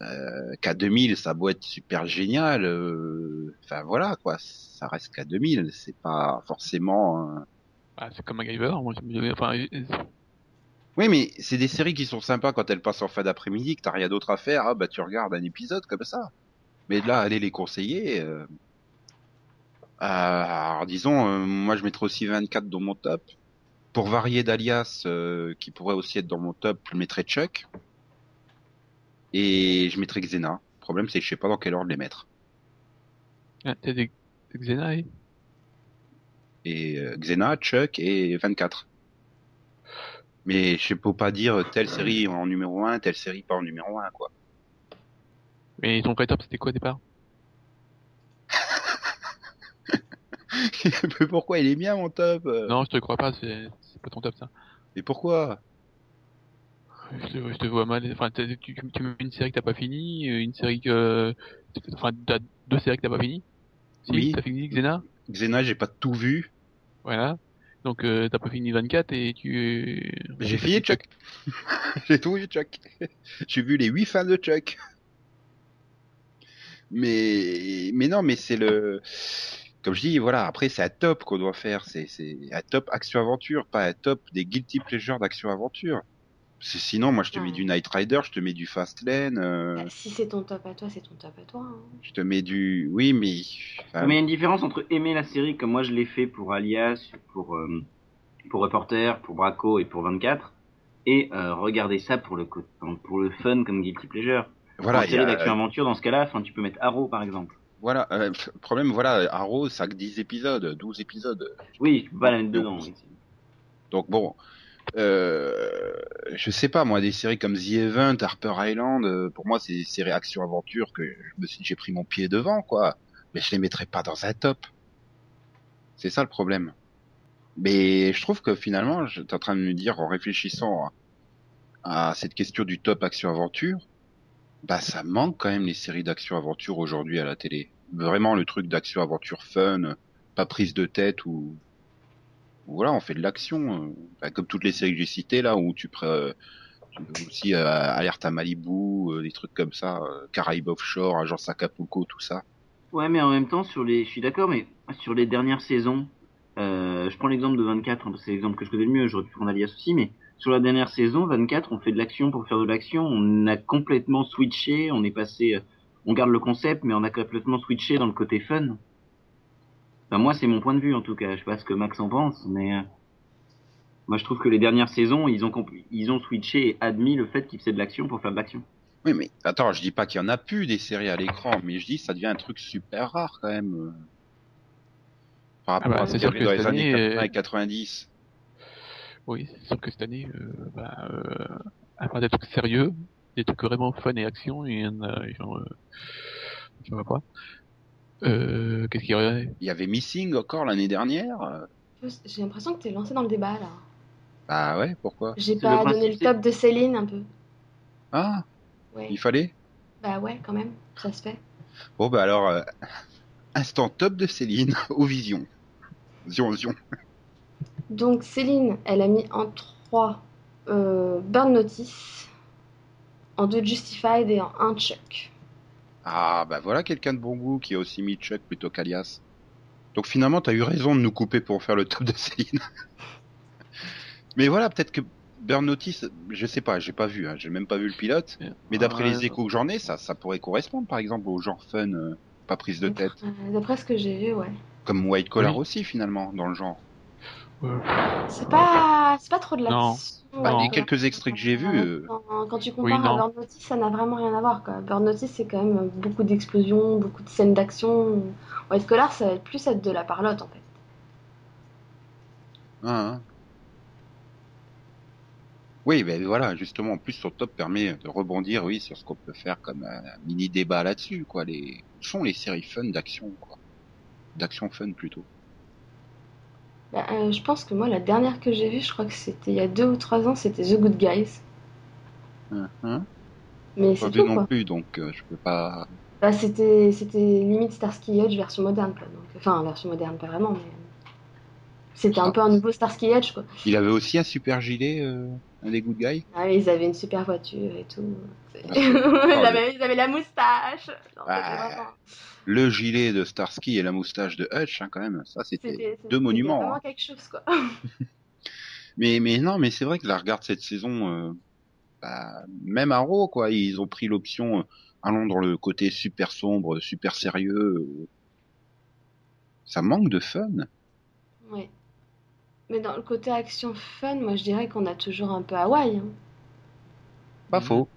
Euh, K2000, ça doit être super génial. euh, Enfin voilà quoi, ça reste K2000, c'est pas forcément. un- Ah, c'est comme MacGyver. Moi, enfin, euh, Oui, mais c'est des séries qui sont sympas quand elles passent en fin d'après-midi, que t'as rien d'autre à faire. Ah bah tu regardes un épisode comme ça. Mais là, aller les conseiller. Euh... euh, alors disons, euh, moi je mettrais aussi 24 dans mon top. Pour varier d'alias, euh, qui pourrait aussi être dans mon top, je mettrais Chuck. Et je mettrais Xena. Le problème c'est que je sais pas dans quel ordre les mettre. ah, t'as des Xena, eh Et euh, Xena, Chuck et 24. Mais je peux pas dire telle série en numéro 1, telle série pas en numéro 1 quoi. Mais ton top, c'était quoi au départ? <laughs> Mais pourquoi il est bien mon top? Non, je te crois pas, c'est pas ton top ça. Mais pourquoi? Je te, je te vois mal. Enfin, tu, tu mets une série que t'as pas fini, euh, une série que. Enfin, t'as deux séries que t'as pas fini. Si, Oui. t'as fini Xena, Xena, j'ai pas tout vu. voilà. Donc, euh, t'as pas fini 24 et tu. J'ai fini Chuck. <laughs> <laughs> j'ai tout vu Chuck. j'ai vu les huit fins de Chuck. Mais mais non, mais c'est le comme je dis, voilà. Après, c'est un top qu'on doit faire. C'est c'est un top action aventure, pas un top des guilty pleasures d'action aventure. C'est- Sinon, moi, je te mets du Night Rider, je te mets du Fast Lane, euh, Bah, si c'est ton top à toi, c'est ton top à toi. hein. je te mets du, oui, mais enfin, Mais il y a une différence entre aimer la série comme moi je l'ai fait pour Alias, pour euh, pour Reporter, pour Braco et pour 24, et euh, regarder ça pour le pour le fun comme guilty pleasure. voilà. Voilà, il y série a- d'action aventure dans ce cas-là, enfin tu peux mettre Arrow par exemple. Voilà, euh, le problème, voilà, Arrow, ça a que 10 épisodes, 12 épisodes. Oui, tu peux pas la mettre dedans. Donc bon, euh, je sais pas, moi, des séries comme The Event, Harper Island, euh, pour moi, c'est des séries action-aventure que je me suis, j'ai pris mon pied devant, quoi. Mais je les mettrais pas dans un top. C'est ça le problème. Mais je trouve que finalement, je t'es en train de me dire, en réfléchissant à, cette question du top action-aventure, bah ça manque quand même les séries d'action-aventure aujourd'hui à la télé. Vraiment le truc d'action-aventure fun, pas prise de tête ou voilà, on fait de l'action, euh, bah, comme toutes les séries que j'ai citées là, où tu prends aussi euh, Alerte à Malibu, euh, des trucs comme ça, euh, Caraïbes Offshore, Agence Acapulco, tout ça. Ouais, mais en même temps sur les, je suis d'accord, mais sur les dernières saisons, je prends l'exemple de 24, hein, c'est l'exemple que je connais le mieux. J'aurais pu prendre Alias aussi, mais sur la dernière saison, 24, on fait de l'action pour faire de l'action. On a complètement switché, on est passé, on garde le concept, mais on a complètement switché dans le côté fun. Enfin, moi, c'est mon point de vue en tout cas. Je sais pas ce que Max en pense, mais euh, moi, je trouve que les dernières saisons, ils ont ils ont switché et admis le fait qu'ils faisaient de l'action pour faire de l'action. Oui, mais attends, je dis pas qu'il y en a plus des séries à l'écran, mais je dis ça devient un truc super rare quand même. euh, Par rapport Ah bah, à c'est ce qu'il y avait dans les années année, 80 euh, et 90. Oui, c'est sûr que cette année, euh, bah, euh, à part des trucs sérieux, des trucs vraiment fun et action, il y en a, genre, euh, je vois pas. Euh, qu'est-ce qu'il y aurait? Il y avait Missing encore l'année dernière. J'ai l'impression que t'es lancé dans le débat là. Bah ouais, pourquoi? J'ai pas le donné le top de Céline un peu. Ah, Ouais. il fallait? Bah ouais, quand même, ça se fait. Bon bah alors, euh, instant top de Céline, <laughs> au Vision. Zion, Zion. Donc Céline, elle a mis en 3 euh, Burn Notice, en 2 Justified et en 1 Chuck. Ah, bah voilà quelqu'un de bon goût qui a aussi mis Chuck plutôt qu'Alias. Donc finalement, t'as eu raison de nous couper pour faire le top de Céline. <laughs> Mais voilà, peut-être que Burn Notice, je sais pas, j'ai pas vu, hein, j'ai même pas vu le pilote. Mais d'après les échos que j'en ai, ça, ça pourrait correspondre par exemple au genre fun, euh, pas prise de tête. D'après ce que j'ai vu, ouais. Comme White Collar Oui. aussi finalement, dans le genre. C'est pas, c'est pas trop de Non. l'action. Bah, les quelques extraits que j'ai vus, euh, Quand, tu compares à Burn Notice, ça n'a vraiment rien à voir. Quoi. Burn Notice, c'est quand même beaucoup d'explosions, beaucoup de scènes d'action. White Collar, ça va être plus être de la parlotte en fait. Hein, hein. Oui, ben voilà, justement, en plus son top permet de rebondir, oui, sur ce qu'on peut faire comme un mini débat là-dessus, quoi. Les où sont les séries fun d'action, quoi, d'action fun plutôt. Bah, euh, je pense que moi, la dernière que j'ai vue, je crois que c'était il y a deux ou trois ans, c'était The Good Guys. Hein Mais c'est tout non quoi. plus, donc euh, je peux pas. Bah, c'était, c'était limite Starsky Hutch version moderne quoi. Donc, enfin, version moderne, pas vraiment, mais. C'était un peu un nouveau Starsky Hutch quoi. Il avait aussi un super gilet, euh, un des good guys. Ah, mais ils avaient une super voiture et tout. Ah, <laughs> ils, avaient, ils avaient la moustache. Non, c'était vraiment- Le gilet de Starsky et la moustache de Hutch, hein, quand même. Ça, c'était C'était deux c'était monuments. vraiment hein. quelque chose quoi. <laughs> Mais, mais non, mais c'est vrai que la regarde cette saison, euh, bah, même Arrow, quoi, ils ont pris l'option, euh, allons dans le côté super sombre, super sérieux. euh. Ça manque de fun. Ouais. Mais dans le côté action fun, moi je dirais qu'on a toujours un peu Hawaï. hein. Pas Mhm. faux.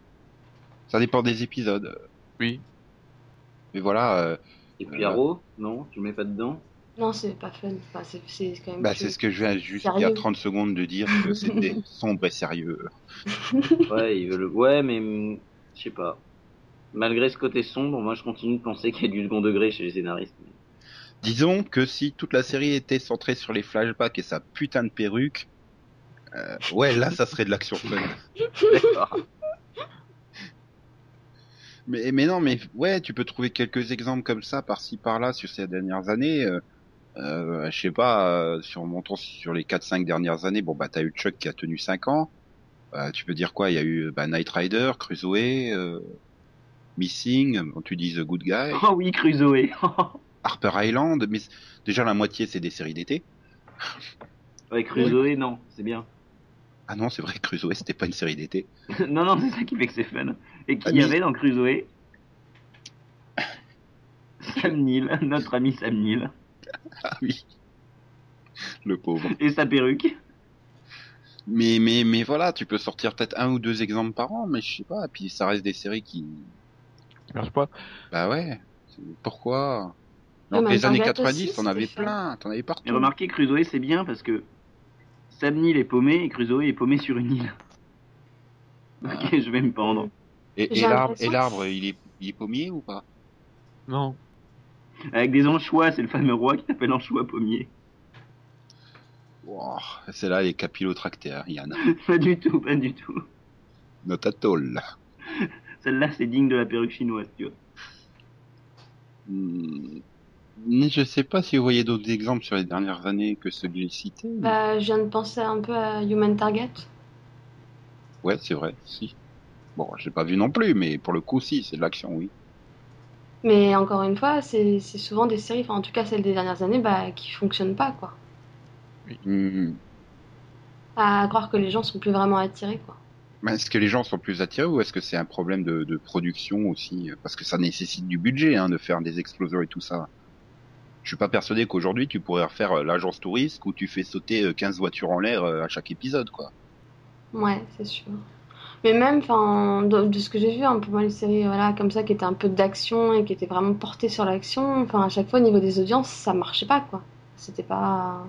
Ça dépend des épisodes. Oui. Mm. Mais voilà, euh, Et puis Euh, Arrow, non, tu le mets pas dedans? Non, c'est pas fun. Enfin, c'est c'est quand même. bah, c'est ce que je viens juste il y a Sérieux. 30 secondes de dire que c'était <laughs> sombre et sérieux. Ouais, ils veulent. Ouais, mais je sais pas. Malgré ce côté sombre, moi je continue de penser qu'il y a du second degré chez les scénaristes. Disons que si toute la série était centrée sur les flashbacks et sa putain de perruque, euh, ouais, là, ça serait de l'action fun. Mais, mais non, mais ouais, tu peux trouver quelques exemples comme ça par-ci par-là sur ces dernières années. Euh, euh, je sais pas, euh, si on montant sur les 4-5 dernières années, bon bah t'as eu Chuck qui a tenu 5 ans. Euh, tu peux dire quoi? Il y a eu bah, Knight Rider, Crusoe, Missing, tu dis The Good Guy, Oh oui, Crusoe. <laughs> Harper Island. Mais déjà la moitié c'est des séries d'été. ouais, Crusoe, non, c'est bien. Ah non, c'est vrai, Crusoe c'était pas une série d'été. <laughs> non, non, c'est ça qui fait que c'est fun. Et qui Ah, y mais- avait dans Crusoe? Sam Neill, notre ami Sam Neill. <laughs> Ah oui, le pauvre. Et sa perruque. Mais mais mais voilà, tu peux sortir peut-être un ou deux exemples par an, mais je sais pas. Puis ça reste des séries qui Ça marche pas. Bah ouais. Pourquoi? Dans mais les années Target 90, aussi, t'en avais plein, t'en avais Et partout. remarquez, Crusoe, c'est bien parce que Sam Neill est paumé et Crusoe est paumé sur une île. Ah. Ok, je vais me pendre. Et, et l'arbre, il est, il est pommier ou pas? Non. Avec des anchois, c'est le fameux roi qui s'appelle anchois pommier. wow, C'est là les capillotractaires, Yann. <laughs> pas du tout, pas du tout. Not at all. Celle-là, c'est digne de la perruque chinoise, tu vois. Hmm, mais je sais pas si vous voyez d'autres exemples sur les dernières années que ceux que j'ai cités. Bah, je viens de penser un peu à Human Target. Ouais, c'est vrai, si. Bon, j'ai pas vu non plus, mais pour le coup, si, c'est de l'action, oui. Mais encore une fois, c'est souvent des séries, enfin en tout cas celles des dernières années, bah, qui fonctionnent pas quoi. Hmm. À croire que les gens sont plus vraiment attirés quoi. Est-ce que les gens sont plus attirés ou est-ce que c'est un problème de, de production aussi? Parce que ça nécessite du budget hein, de faire des explosions et tout ça. Je suis pas persuadé qu'aujourd'hui tu pourrais refaire euh, l'agence touriste où tu fais sauter euh, 15 voitures en l'air euh, à chaque épisode quoi. Ouais, c'est sûr. Mais même, enfin, de, de ce que j'ai vu, hein, pour moi, les séries, voilà, comme ça, qui étaient un peu d'action et qui étaient vraiment portées sur l'action, enfin, à chaque fois, au niveau des audiences, ça marchait pas, quoi. C'était pas.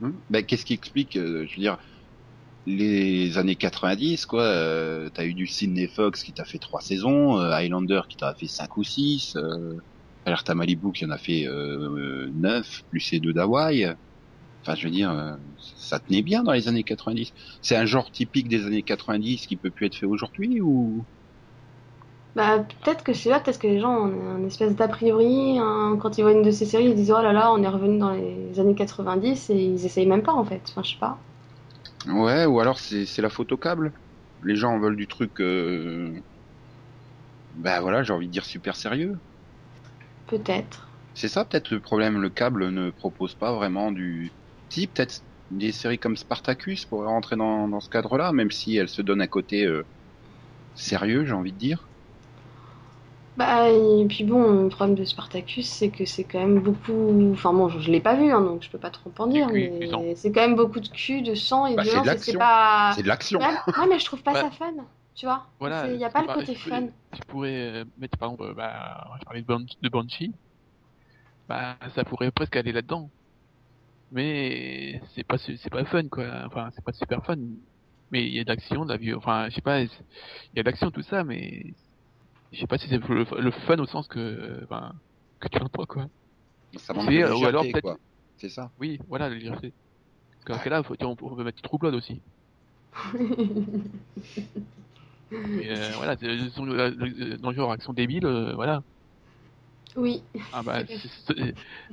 Hmm ben, qu'est-ce qui explique euh, je veux dire les années 90 quoi euh, t'as eu du Sydney Fox qui t'a fait trois saisons, euh, Highlander qui t'a fait cinq ou six, Alerte à Malibu qui en a fait euh, 9 plus les deux d'Hawaï. Enfin, je veux dire, euh, ça tenait bien dans les années 90. C'est un genre typique des années 90 qui peut plus être fait aujourd'hui ou? Bah, peut-être que c'est là, peut-être que les gens ont une espèce d'a priori. hein, quand ils voient une de ces séries, ils disent oh là là, on est revenu dans les années 90 et ils essayent même pas en fait. Enfin, je sais pas. Ouais, ou alors c'est c'est la photo câble. Les gens veulent du truc. Euh... Bah voilà, j'ai envie de dire super sérieux. Peut-être. C'est ça peut-être le problème. Le câble ne propose pas vraiment du. Si, peut-être des séries comme Spartacus pourraient rentrer dans, dans ce cadre-là, même si elle se donne un côté euh, sérieux, j'ai envie de dire. Bah, et puis bon, le problème de Spartacus, c'est que c'est quand même beaucoup. Enfin, bon, je, je l'ai pas vu, hein, donc je peux pas trop en dire, cul, mais c'est quand même beaucoup de cul, de sang et Bah, de c'est de l'action. c'est pas. C'est de l'action. Ouais, ouais, mais je trouve pas Bah, ça fun, tu vois. Voilà. Il y a pas le côté je fun. pourrais- Je pourrais euh, mettre par exemple, euh, bah, on va parler de, Ban- de Banshee. Bah, ça pourrait presque aller là-dedans. Mais c'est pas c'est pas fun quoi. Enfin, c'est pas super fun. Mais il y a de l'action, de la violence. Enfin, je sais pas. Il y a de l'action tout ça, mais je sais pas si c'est le, le fun au sens que, euh, enfin, que tu l'entends quoi. Ça manque de ou alors peut-être- quoi. C'est ça. Oui, voilà, le légèreté. Parce que cas-là, faut, on, on peut mettre True Blood aussi. <laughs> Mais, euh, <laughs> voilà, c'est- dans le dans le genre action débile, euh, voilà. oui. Ah bah,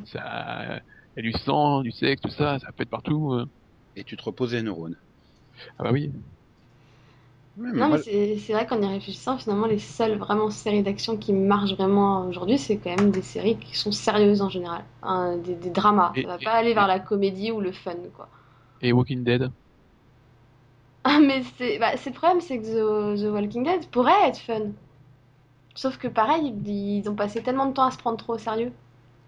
ça, y a du sang, du sexe, tout ça, ça pète partout. euh. Et tu te reposes les neurones. Ah bah oui. Ouais, mais Non, moi- mais c'est c'est vrai qu'en y réfléchissant, finalement, les seules vraiment séries d'action qui marchent vraiment aujourd'hui, c'est quand même des séries qui sont sérieuses en général. Hein, des, des dramas. Et- Ça va et- pas aller vers et- la comédie ou le fun, quoi. Et Walking Dead. Ah, mais c'est bah, le problème, c'est que The, The Walking Dead pourrait être fun. Sauf que pareil, ils ont passé tellement de temps à se prendre trop au sérieux.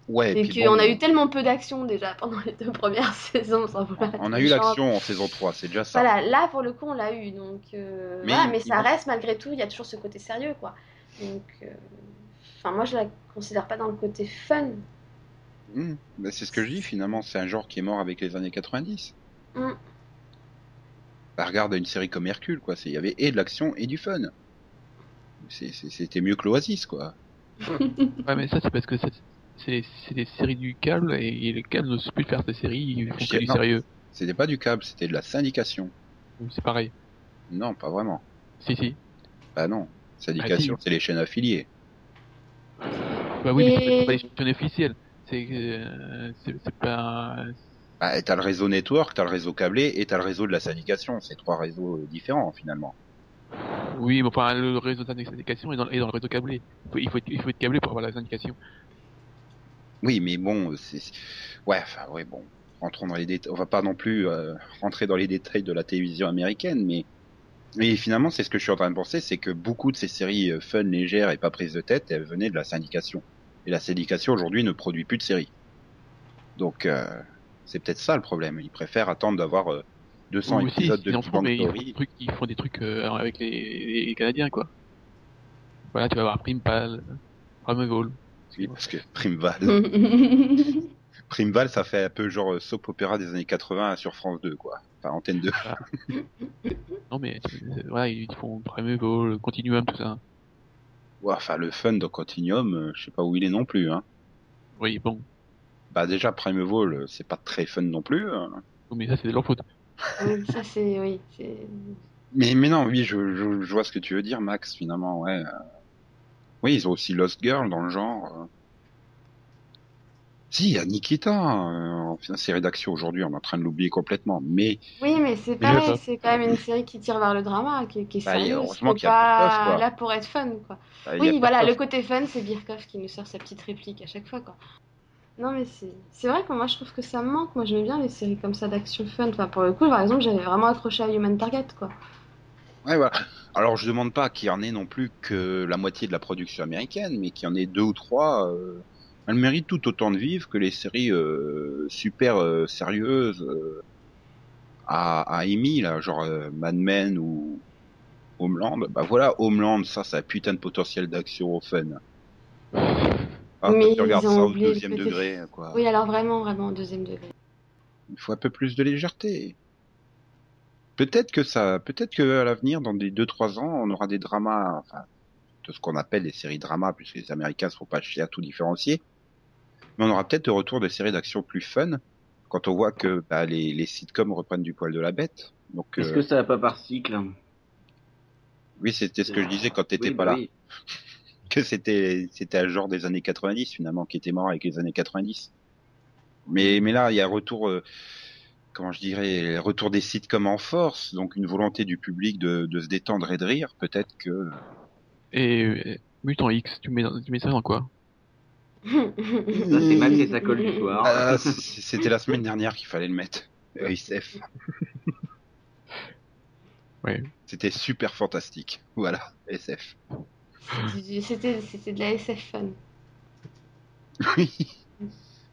ouais, Et qu'on bon, a eu tellement peu d'action déjà pendant les deux premières <laughs> saisons. sans on a eu l'action en saison 3, c'est déjà ça. Voilà, là pour le coup on l'a eu. Donc, euh, Mais voilà, mais il ça reste malgré tout, il y a toujours ce côté sérieux quoi. Donc, euh, moi je la considère pas dans le côté fun. Bah, c'est ce que je dis finalement, c'est un genre qui est mort avec les années 90. Hmm. Bah, regarde une série comme Hercule, quoi. c'est- Il y avait et de l'action et du fun. C'est- c'est- C'était mieux que l'Oasis, quoi. <laughs> Ouais, mais ça, c'est parce que c'est c'est c'est des séries du câble et les câbles n'osent plus faire ces séries, ils font Je que sais du sérieux. C'était pas du câble, c'était de la syndication. C'est pareil. Non, pas vraiment. Si, si. Bah non. Syndication, Ah, si. c'est les chaînes affiliées. Bah oui, mais c'est pas des chaînes officielles. C'est euh, c'est c'est pas. Bah, t'as le réseau network, t'as le réseau câblé et t'as le réseau de la syndication. C'est trois réseaux euh, différents finalement. Oui, mais enfin, le réseau de syndication est dans, est dans le réseau câblé. Il faut, être, il faut être câblé pour avoir la syndication. Oui, mais bon, c'est ouais, enfin ouais, bon. Rentrons dans les détails. On va pas non plus euh, rentrer dans les détails de la télévision américaine, mais mais finalement, c'est ce que je suis en train de penser, c'est que beaucoup de ces séries euh, fun, légères et pas prises de tête, elles venaient de la syndication. Et la syndication aujourd'hui ne produit plus de séries. Donc euh, c'est peut-être ça le problème. Ils préfèrent attendre d'avoir euh, 200 Ou aussi, épisodes de Big Bang mais ils font, des trucs, ils font des trucs euh, avec les, les Canadiens, quoi. Voilà, tu vas voir Primeval, Primeval. Oui, parce que Primeval, <laughs> Primeval, ça fait un peu genre euh, soap opéra des années 80 sur France 2, quoi. Enfin, Antenne 2. Non, mais euh, voilà, ils font Primeval, Continuum, tout ça. Ouais, enfin, le fun de Continuum, euh, je sais pas où il est non plus. Hein. Oui, bon. Bah déjà, Primeval, euh, c'est pas très fun non plus. hein. Mais ça, c'est de leur faute. Oui, ça c'est oui, Mais, mais non, oui, je, je, je vois ce que tu veux dire, Max, finalement, ouais. euh. Oui, ils ont aussi Lost Girl dans le genre. euh. Si, il y a Nikita, euh, en fin- série d'action aujourd'hui, on est en train de l'oublier complètement. Mais Oui, mais c'est pareil, c'est quand même une série qui tire vers le drama, qui, qui est Bah, et sérieuse, heureusement qui est qu'il y a pas là pour être fun, quoi. bah, Oui, voilà, le côté fun, c'est Birkhoff qui nous sort sa petite réplique à chaque fois, quoi. Non, mais c'est vrai que moi je trouve que ça me manque. Moi j'aimais bien les séries comme ça d'action fun. Enfin, pour le coup, par exemple, j'avais vraiment accroché à Human Target, quoi. Ouais, voilà. Alors, je demande pas qu'il y en ait non plus que la moitié de la production américaine, mais qu'il y en ait deux ou trois. Euh, elles méritent tout autant de vivre que les séries euh, super euh, sérieuses à, à Amy, là, genre Mad Men ou Homeland. Bah voilà, Homeland, ça, ça a putain de potentiel d'action fun. Ah, Mais quand tu regardes ils ont ça au oublié le deuxième degré, quoi. Oui, alors vraiment, vraiment, au deuxième degré. Il faut un peu plus de légèreté. Peut-être que ça, peut-être que à l'avenir, dans des 2-3 ans, on aura des dramas, enfin, de ce qu'on appelle les séries dramas, puisque les Américains se font pas chier à tout différencier. Mais on aura peut-être le retour de séries d'action plus fun, quand on voit que bah, les, les sitcoms reprennent du poil de la bête. Donc, Est-ce euh, que ça va pas par cycle? Oui, c'était ce que je disais quand t'étais Oui, pas bah là. oui. Que c'était c'était un genre des années 90 finalement qui était mort avec les années 90. Mais mais là, il y a retour euh, comment je dirais, retour des sitcoms en force, donc une volonté du public de, de se détendre et de rire. Peut-être que Et Mutant X, tu mets, tu mets ça dans quoi? Ça, c'est mal, c'est sa colle du soir. Ah, c'était la semaine dernière qu'il fallait le mettre. Euh, SF. Ouais. C'était super fantastique. Voilà, SF. C'était c'était de la SF fun. <laughs> Oui.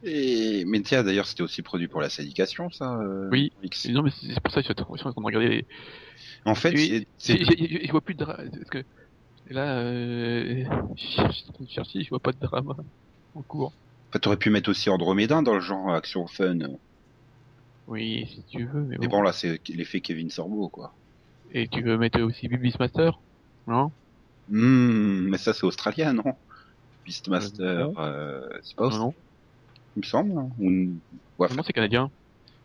Et mais tiens, d'ailleurs, c'était aussi produit pour la syndication, ça. euh, Oui. X. Non, mais c'est pour ça que je suis en train de regarder. les- En fait, Je, vois plus de drame. Parce que là, euh, je cherche, je suis en train de chercher, je vois pas de drama en cours. Enfin, t'aurais pu mettre aussi Andromeda dans le genre action fun. Oui, si tu veux, mais Mais bon. bon, là, c'est l'effet Kevin Sorbo, quoi. Et tu veux mettre aussi Beastmaster Non? Hmm, mais ça, c'est australien, non? Beastmaster, Euh, c'est pas Non, australien, non. il me semble. hein. Ou- ouais, c'est canadien.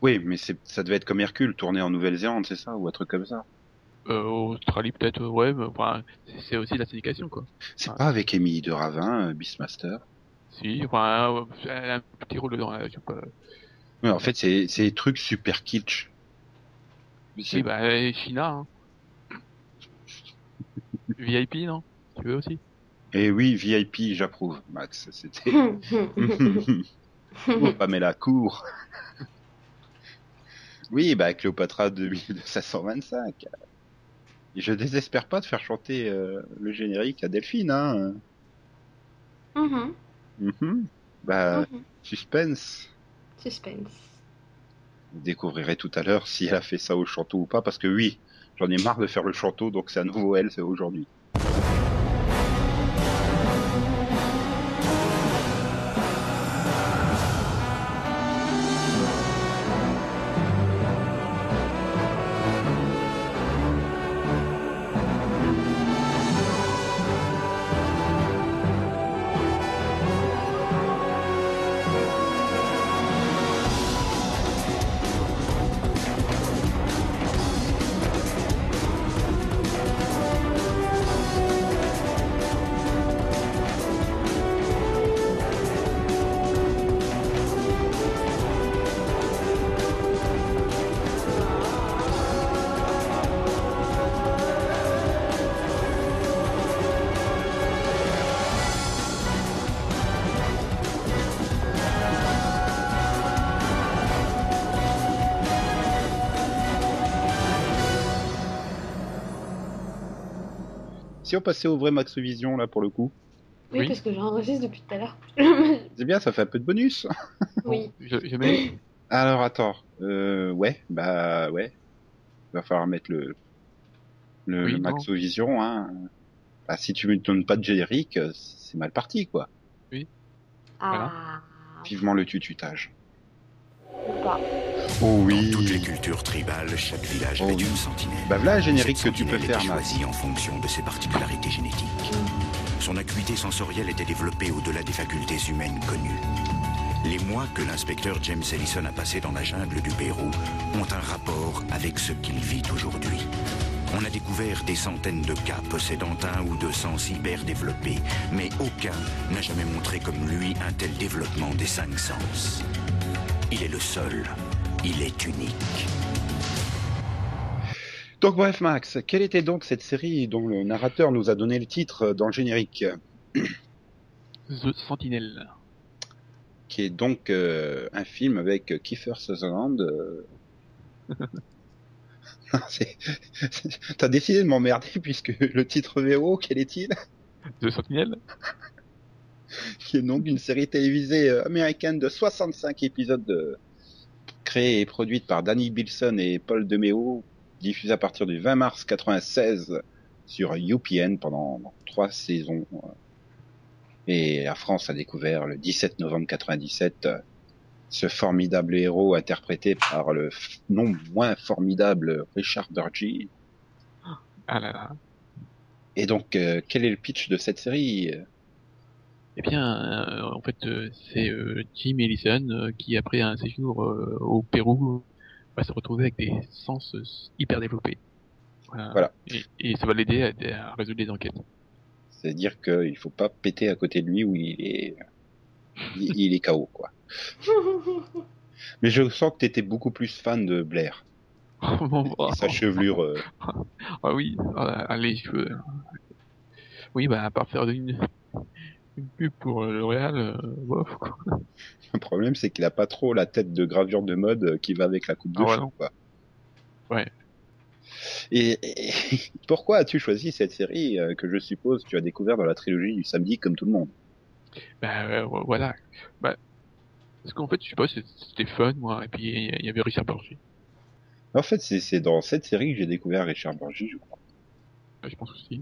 Oui, mais ça devait être comme Hercule, tourné en Nouvelle-Zélande, c'est ça Ou un truc comme ça? Euh, Australie peut-être, euh, ouais, mais enfin, c'est- aussi de la syndication, quoi. C'est Ouais. pas avec Émilie de Ravin, euh, Beastmaster? Si, enfin, euh, elle a un petit rôle dedans, je sais pas. Ouais, en fait, c'est, des trucs super kitsch. Si, bah, China, hein. VIP, non? Tu veux aussi? Et oui, VIP, j'approuve, Max. C'était... <laughs> oh, Pamela Cour. oui, bah, Cléopatra 2525. Et je désespère pas de faire chanter euh, le générique à Delphine, hein. Mhm, Mhm. Bah, mhm. suspense. Suspense. Vous découvrirez tout à l'heure si elle a fait ça au chanteau ou pas, parce que oui, j'en ai marre de faire le chanteau, donc c'est à nouveau elle, c'est aujourd'hui. Si on passait au vrai Max Vision, là, pour le coup, Oui, Oui. parce que j'enregistre depuis tout à l'heure. <laughs> c'est bien, ça fait un peu de bonus. oui. je, je mets... <laughs> Alors, attends, euh, ouais, bah, ouais. Il va falloir mettre le, le, Oui, le non. Max Vision, hein. Bah, si tu me donnes pas de générique, euh, c'est mal parti, quoi. Ah. Vivement le tututage. Ou pas. Oh Dans toutes les cultures tribales, chaque village Oh avait oui. une sentinelle. Bah, voilà un générique que tu peux faire, choisie en fonction de ses particularités génétiques. Son acuité sensorielle était développée au-delà des facultés humaines connues. Les mois que l'inspecteur James Ellison a passés dans la jungle du Pérou ont un rapport avec ce qu'il vit aujourd'hui. On a découvert des centaines de cas possédant un ou deux sens hyper développés, mais aucun n'a jamais montré comme lui un tel développement des cinq sens. Il est le seul, il est unique. Donc bref, Max, quelle était donc cette série dont le narrateur nous a donné le titre dans le générique, The Sentinel. qui est donc euh, un film avec Kiefer Sutherland. euh. <laughs> C'est- c'est- T'as décidé de m'emmerder puisque le titre VO, quel est-il? The Sentinel? Qui est donc une série télévisée euh, américaine de 65 épisodes de... créée et produite par Danny Bilson et Paul DeMeo, diffusée à partir du 20 mars 96 sur UPN pendant trois saisons. Et la France a découvert le 17 novembre 97 euh, ce formidable héros interprété par le non moins formidable Richard Burgi. Ah là là. Et donc, euh, quel est le pitch de cette série? Eh bien, euh, en fait, euh, c'est euh, Jim Ellison euh, qui, après un séjour euh, au Pérou, va se retrouver avec des sens hyper développés. Voilà. Voilà. Et, et ça va l'aider à, à résoudre les enquêtes. C'est-à-dire qu'il faut pas péter à côté de lui où il est, il, il est KO, quoi. <laughs> Mais je sens que t'étais beaucoup plus fan de Blair. <laughs> Bon, bah, Et sa chevelure. euh, <laughs> Ah oui, les cheveux. Oui, bah, à part faire une, une pub pour euh, L'Oréal, euh, bof, quoi. <laughs> Le problème, c'est qu'il a pas trop la tête de gravure de mode euh, qui va avec la coupe de Ah ouais, non. quoi. Ouais. Et, et <laughs> pourquoi as-tu choisi cette série euh, que je suppose tu as découvert dans la trilogie du samedi comme tout le monde? Euh, voilà. Bah, parce qu'en fait, je sais pas, c'était fun, moi, et puis il y avait Richard Burgi. En fait, c'est dans cette série que j'ai découvert Richard Burgi, je crois. Euh, Je pense aussi.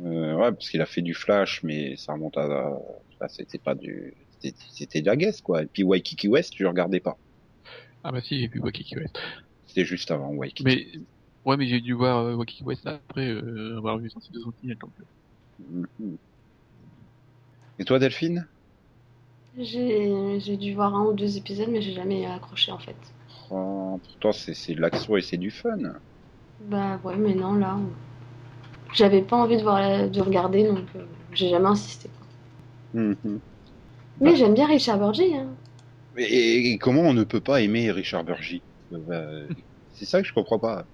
Euh, ouais, parce qu'il a fait du Flash, mais ça remonte à... C'était pas du... c'était- de la guest, quoi. Et puis Waikiki West, je regardais pas. Ah bah si, j'ai vu Waikiki West. C'était juste avant Waikiki. Mais, ouais, mais j'ai dû voir euh, Waikiki West après euh, avoir vu Sensi de Sentinelle, donc. Mhm. Et toi, Delphine? J'ai j'ai dû voir un ou deux épisodes, mais j'ai jamais accroché en fait. Oh, Pourtant, c'est c'est de l'action et c'est du fun. Bah ouais, mais non, là. J'avais pas envie de, voir la- de regarder, donc euh, j'ai jamais insisté. quoi. Mhm. Mais Bah. j'aime bien Richard Burgi. Hein. Et, et comment on ne peut pas aimer Richard Burgi? Euh, bah, <laughs> C'est ça que je comprends pas.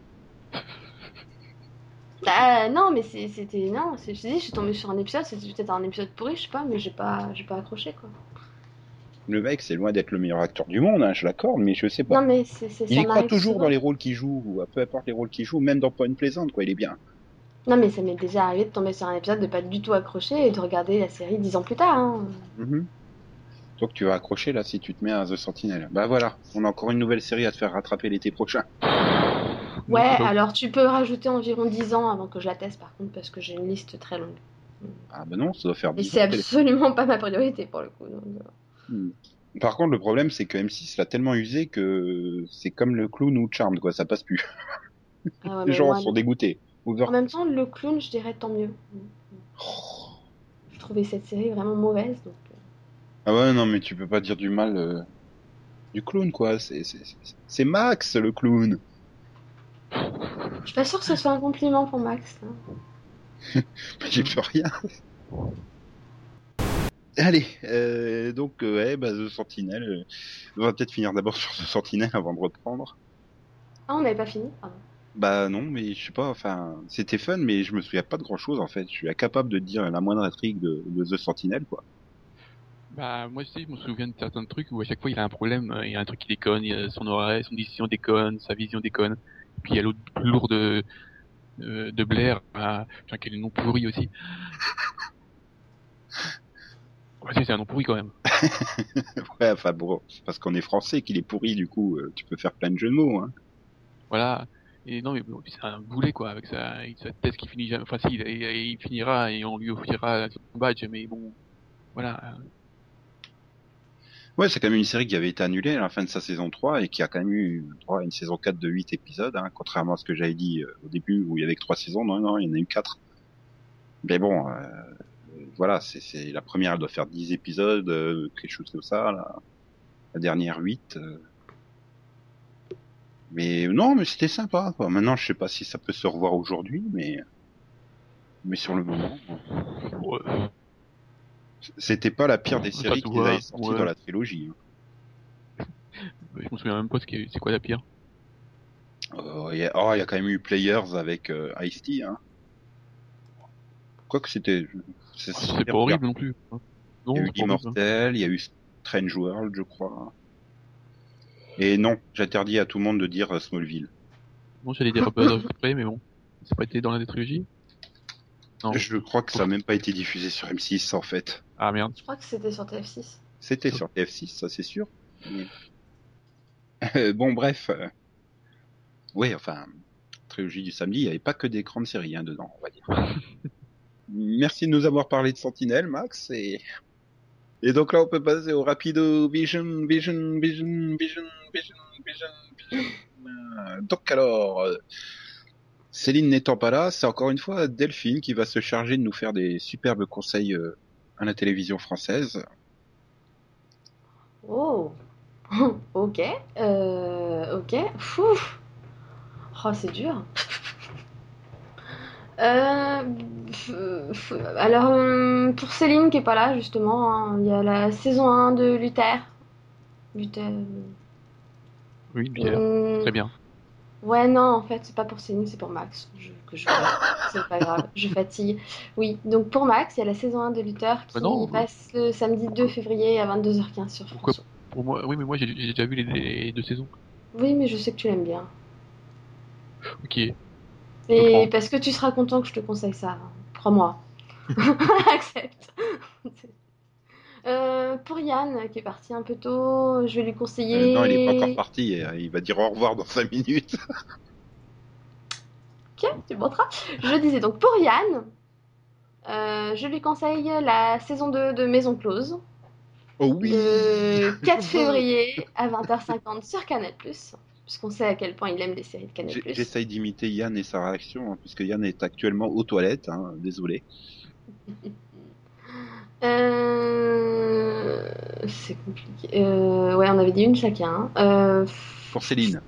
Bah non, mais c'était. Non, je te dis, je suis tombée sur un épisode, c'était peut-être un épisode pourri, je sais pas, mais j'ai pas, j'ai pas accroché quoi. Le mec, c'est loin d'être le meilleur acteur du monde, hein, je l'accorde, mais je sais pas. Non, mais c'est c'est- il ça y croit m'arrive toujours souvent. dans les rôles qu'il joue, ou peu importe les rôles qu'il joue, même dans Point Plaisante, quoi, il est bien. Non, mais ça m'est déjà arrivé de tomber sur un épisode, de pas du tout accrocher et de regarder la série dix ans plus tard. Hein. Mhm. Donc tu vas accrocher là si tu te mets à The Sentinel. Bah voilà, on a encore une nouvelle série à te faire rattraper l'été prochain. Ouais, donc, alors tu peux rajouter environ 10 ans avant que je la teste par contre, parce que j'ai une liste très longue. Ah bah non, ça doit faire Et 10 c'est ans qu'elle est- absolument pas ma priorité pour le coup. donc, euh. Hmm. Par contre, le problème, c'est que M6 l'a tellement usé que c'est comme le clown ou Charmed, quoi, ça passe plus. Ah ouais, Les gens moi, sont dégoûtés. Over- En même temps, le clown, je dirais tant mieux. Je trouvais cette série vraiment mauvaise. Donc... euh. Ah ouais, non, mais tu peux pas dire du mal euh, du clown, quoi. C'est- Max, le clown. Je suis pas sûre que ce soit un compliment pour Max. hein. <laughs> J'ai plus rien. Allez, euh, donc, ouais, bah, The Sentinel. on va peut-être finir d'abord sur The Sentinel avant de reprendre. Ah, on n'avait pas fini Pardon. Bah non, mais je sais pas, enfin, c'était fun, mais je me souviens pas de grand chose en fait. Je suis incapable de dire la moindre intrigue de, de The Sentinel, quoi. Bah, moi aussi, je me souviens de certains trucs où à chaque fois il a un problème, euh, il y a un truc qui déconne, son oreille, son décision déconne, sa vision déconne. Puis il y a l'autre plus lourd de, euh, de Blair, bah, enfin, quel nom pourri aussi. Ouais, c'est un nom pourri quand même. <laughs> ouais, enfin bon, parce qu'on est français qu'il est pourri, du coup, euh, tu peux faire plein de jeux de mots, hein. Voilà. Et non, mais bon, c'est un boulet, quoi, avec sa, avec sa thèse qui finit jamais. Enfin, si, il, finira et on lui offrira son badge, mais bon, voilà. Ouais, c'est quand même une série qui avait été annulée à la fin de sa saison 3 et qui a quand même eu droit à une saison 4 de 8 épisodes, hein, contrairement à ce que j'avais dit euh, au début où il y avait que 3 saisons. Non, non, il y en a eu 4. Mais bon, euh, voilà, c'est, la première, elle doit faire 10 épisodes, euh, quelque chose comme ça. La, dernière 8. euh. Mais non, mais c'était sympa. Quoi. Maintenant, je sais pas si ça peut se revoir aujourd'hui, mais mais sur le moment, Ouais. c'était pas la pire des Ça séries qu'ils avaient sorties ouais. dans la trilogie. hein. Je me souviens même pas ce qui est- c'est quoi la pire. Euh, il y a, oh, il y a quand même eu Players avec euh, Ice-T. Hein. Quoique c'était... C'est C'est super pas horrible non plus. hein. Il y a eu c'est hein. Immortel, il y a eu Strange World, je crois. Et non, j'interdis à tout le monde de dire euh, Smallville. Non, j'allais dire Birds of Prey, mais bon. Ça n'a pas été dans la trilogie? Non. Je crois que ça n'a même pas été diffusé sur M6 en fait. Ah merde. Je crois que c'était sur TF6. C'était sur TF6, ça c'est sûr. Mais- Euh, bon, bref. euh, Oui, enfin, trilogie du samedi, il n'y avait pas que des grandes séries hein, dedans, on va dire. <laughs> Merci de nous avoir parlé de Sentinelle, Max. Et, et donc là, on peut passer au rapido Vision, Vision, Vision, Vision, Vision, Vision, Vision. Donc alors, Céline n'étant pas là, c'est encore une fois Delphine qui va se charger de nous faire des superbes conseils euh, à la télévision française. Oh <laughs> Ok. Euh, ok. Fou. Oh, c'est dur. <laughs> Euh, alors, euh, pour Céline qui est pas là, justement, hein, il y a la saison 1 de Luther. Luther. Oui, bien. Hum, Très bien. Ouais, non, en fait, c'est pas pour Céline, c'est pour Max. Je, que je c'est pas grave, je fatigue. Oui, donc pour Max, il y a la saison 1 de Luther qui Bah non. passe le samedi 2 février à 22h15 sur Pourquoi France. Pour moi, oui, mais moi j'ai j'ai déjà vu les, les deux saisons. Oui, mais je sais que tu l'aimes bien. Ok. Et parce que tu seras content que je te conseille ça. hein. Crois-moi. <laughs> Accepte. Euh, pour Yann, qui est parti un peu tôt, je vais lui conseiller. Euh, non, il est pas encore parti. euh, Il va dire au revoir dans 5 minutes. <laughs> Ok, tu le montreras. Je disais donc pour Yann, euh, je lui conseille la saison 2 de Maison Close, Oh oui le 4 <laughs> février à 20h50 sur Canal+, puisqu'on sait à quel point il aime les séries de Canal+. J'essaye d'imiter Yann et sa réaction, hein, puisque Yann est actuellement aux toilettes. Hein, désolé. <laughs> Euh, C'est compliqué. Euh, ouais, on avait dit une chacun. Euh, Pour Céline.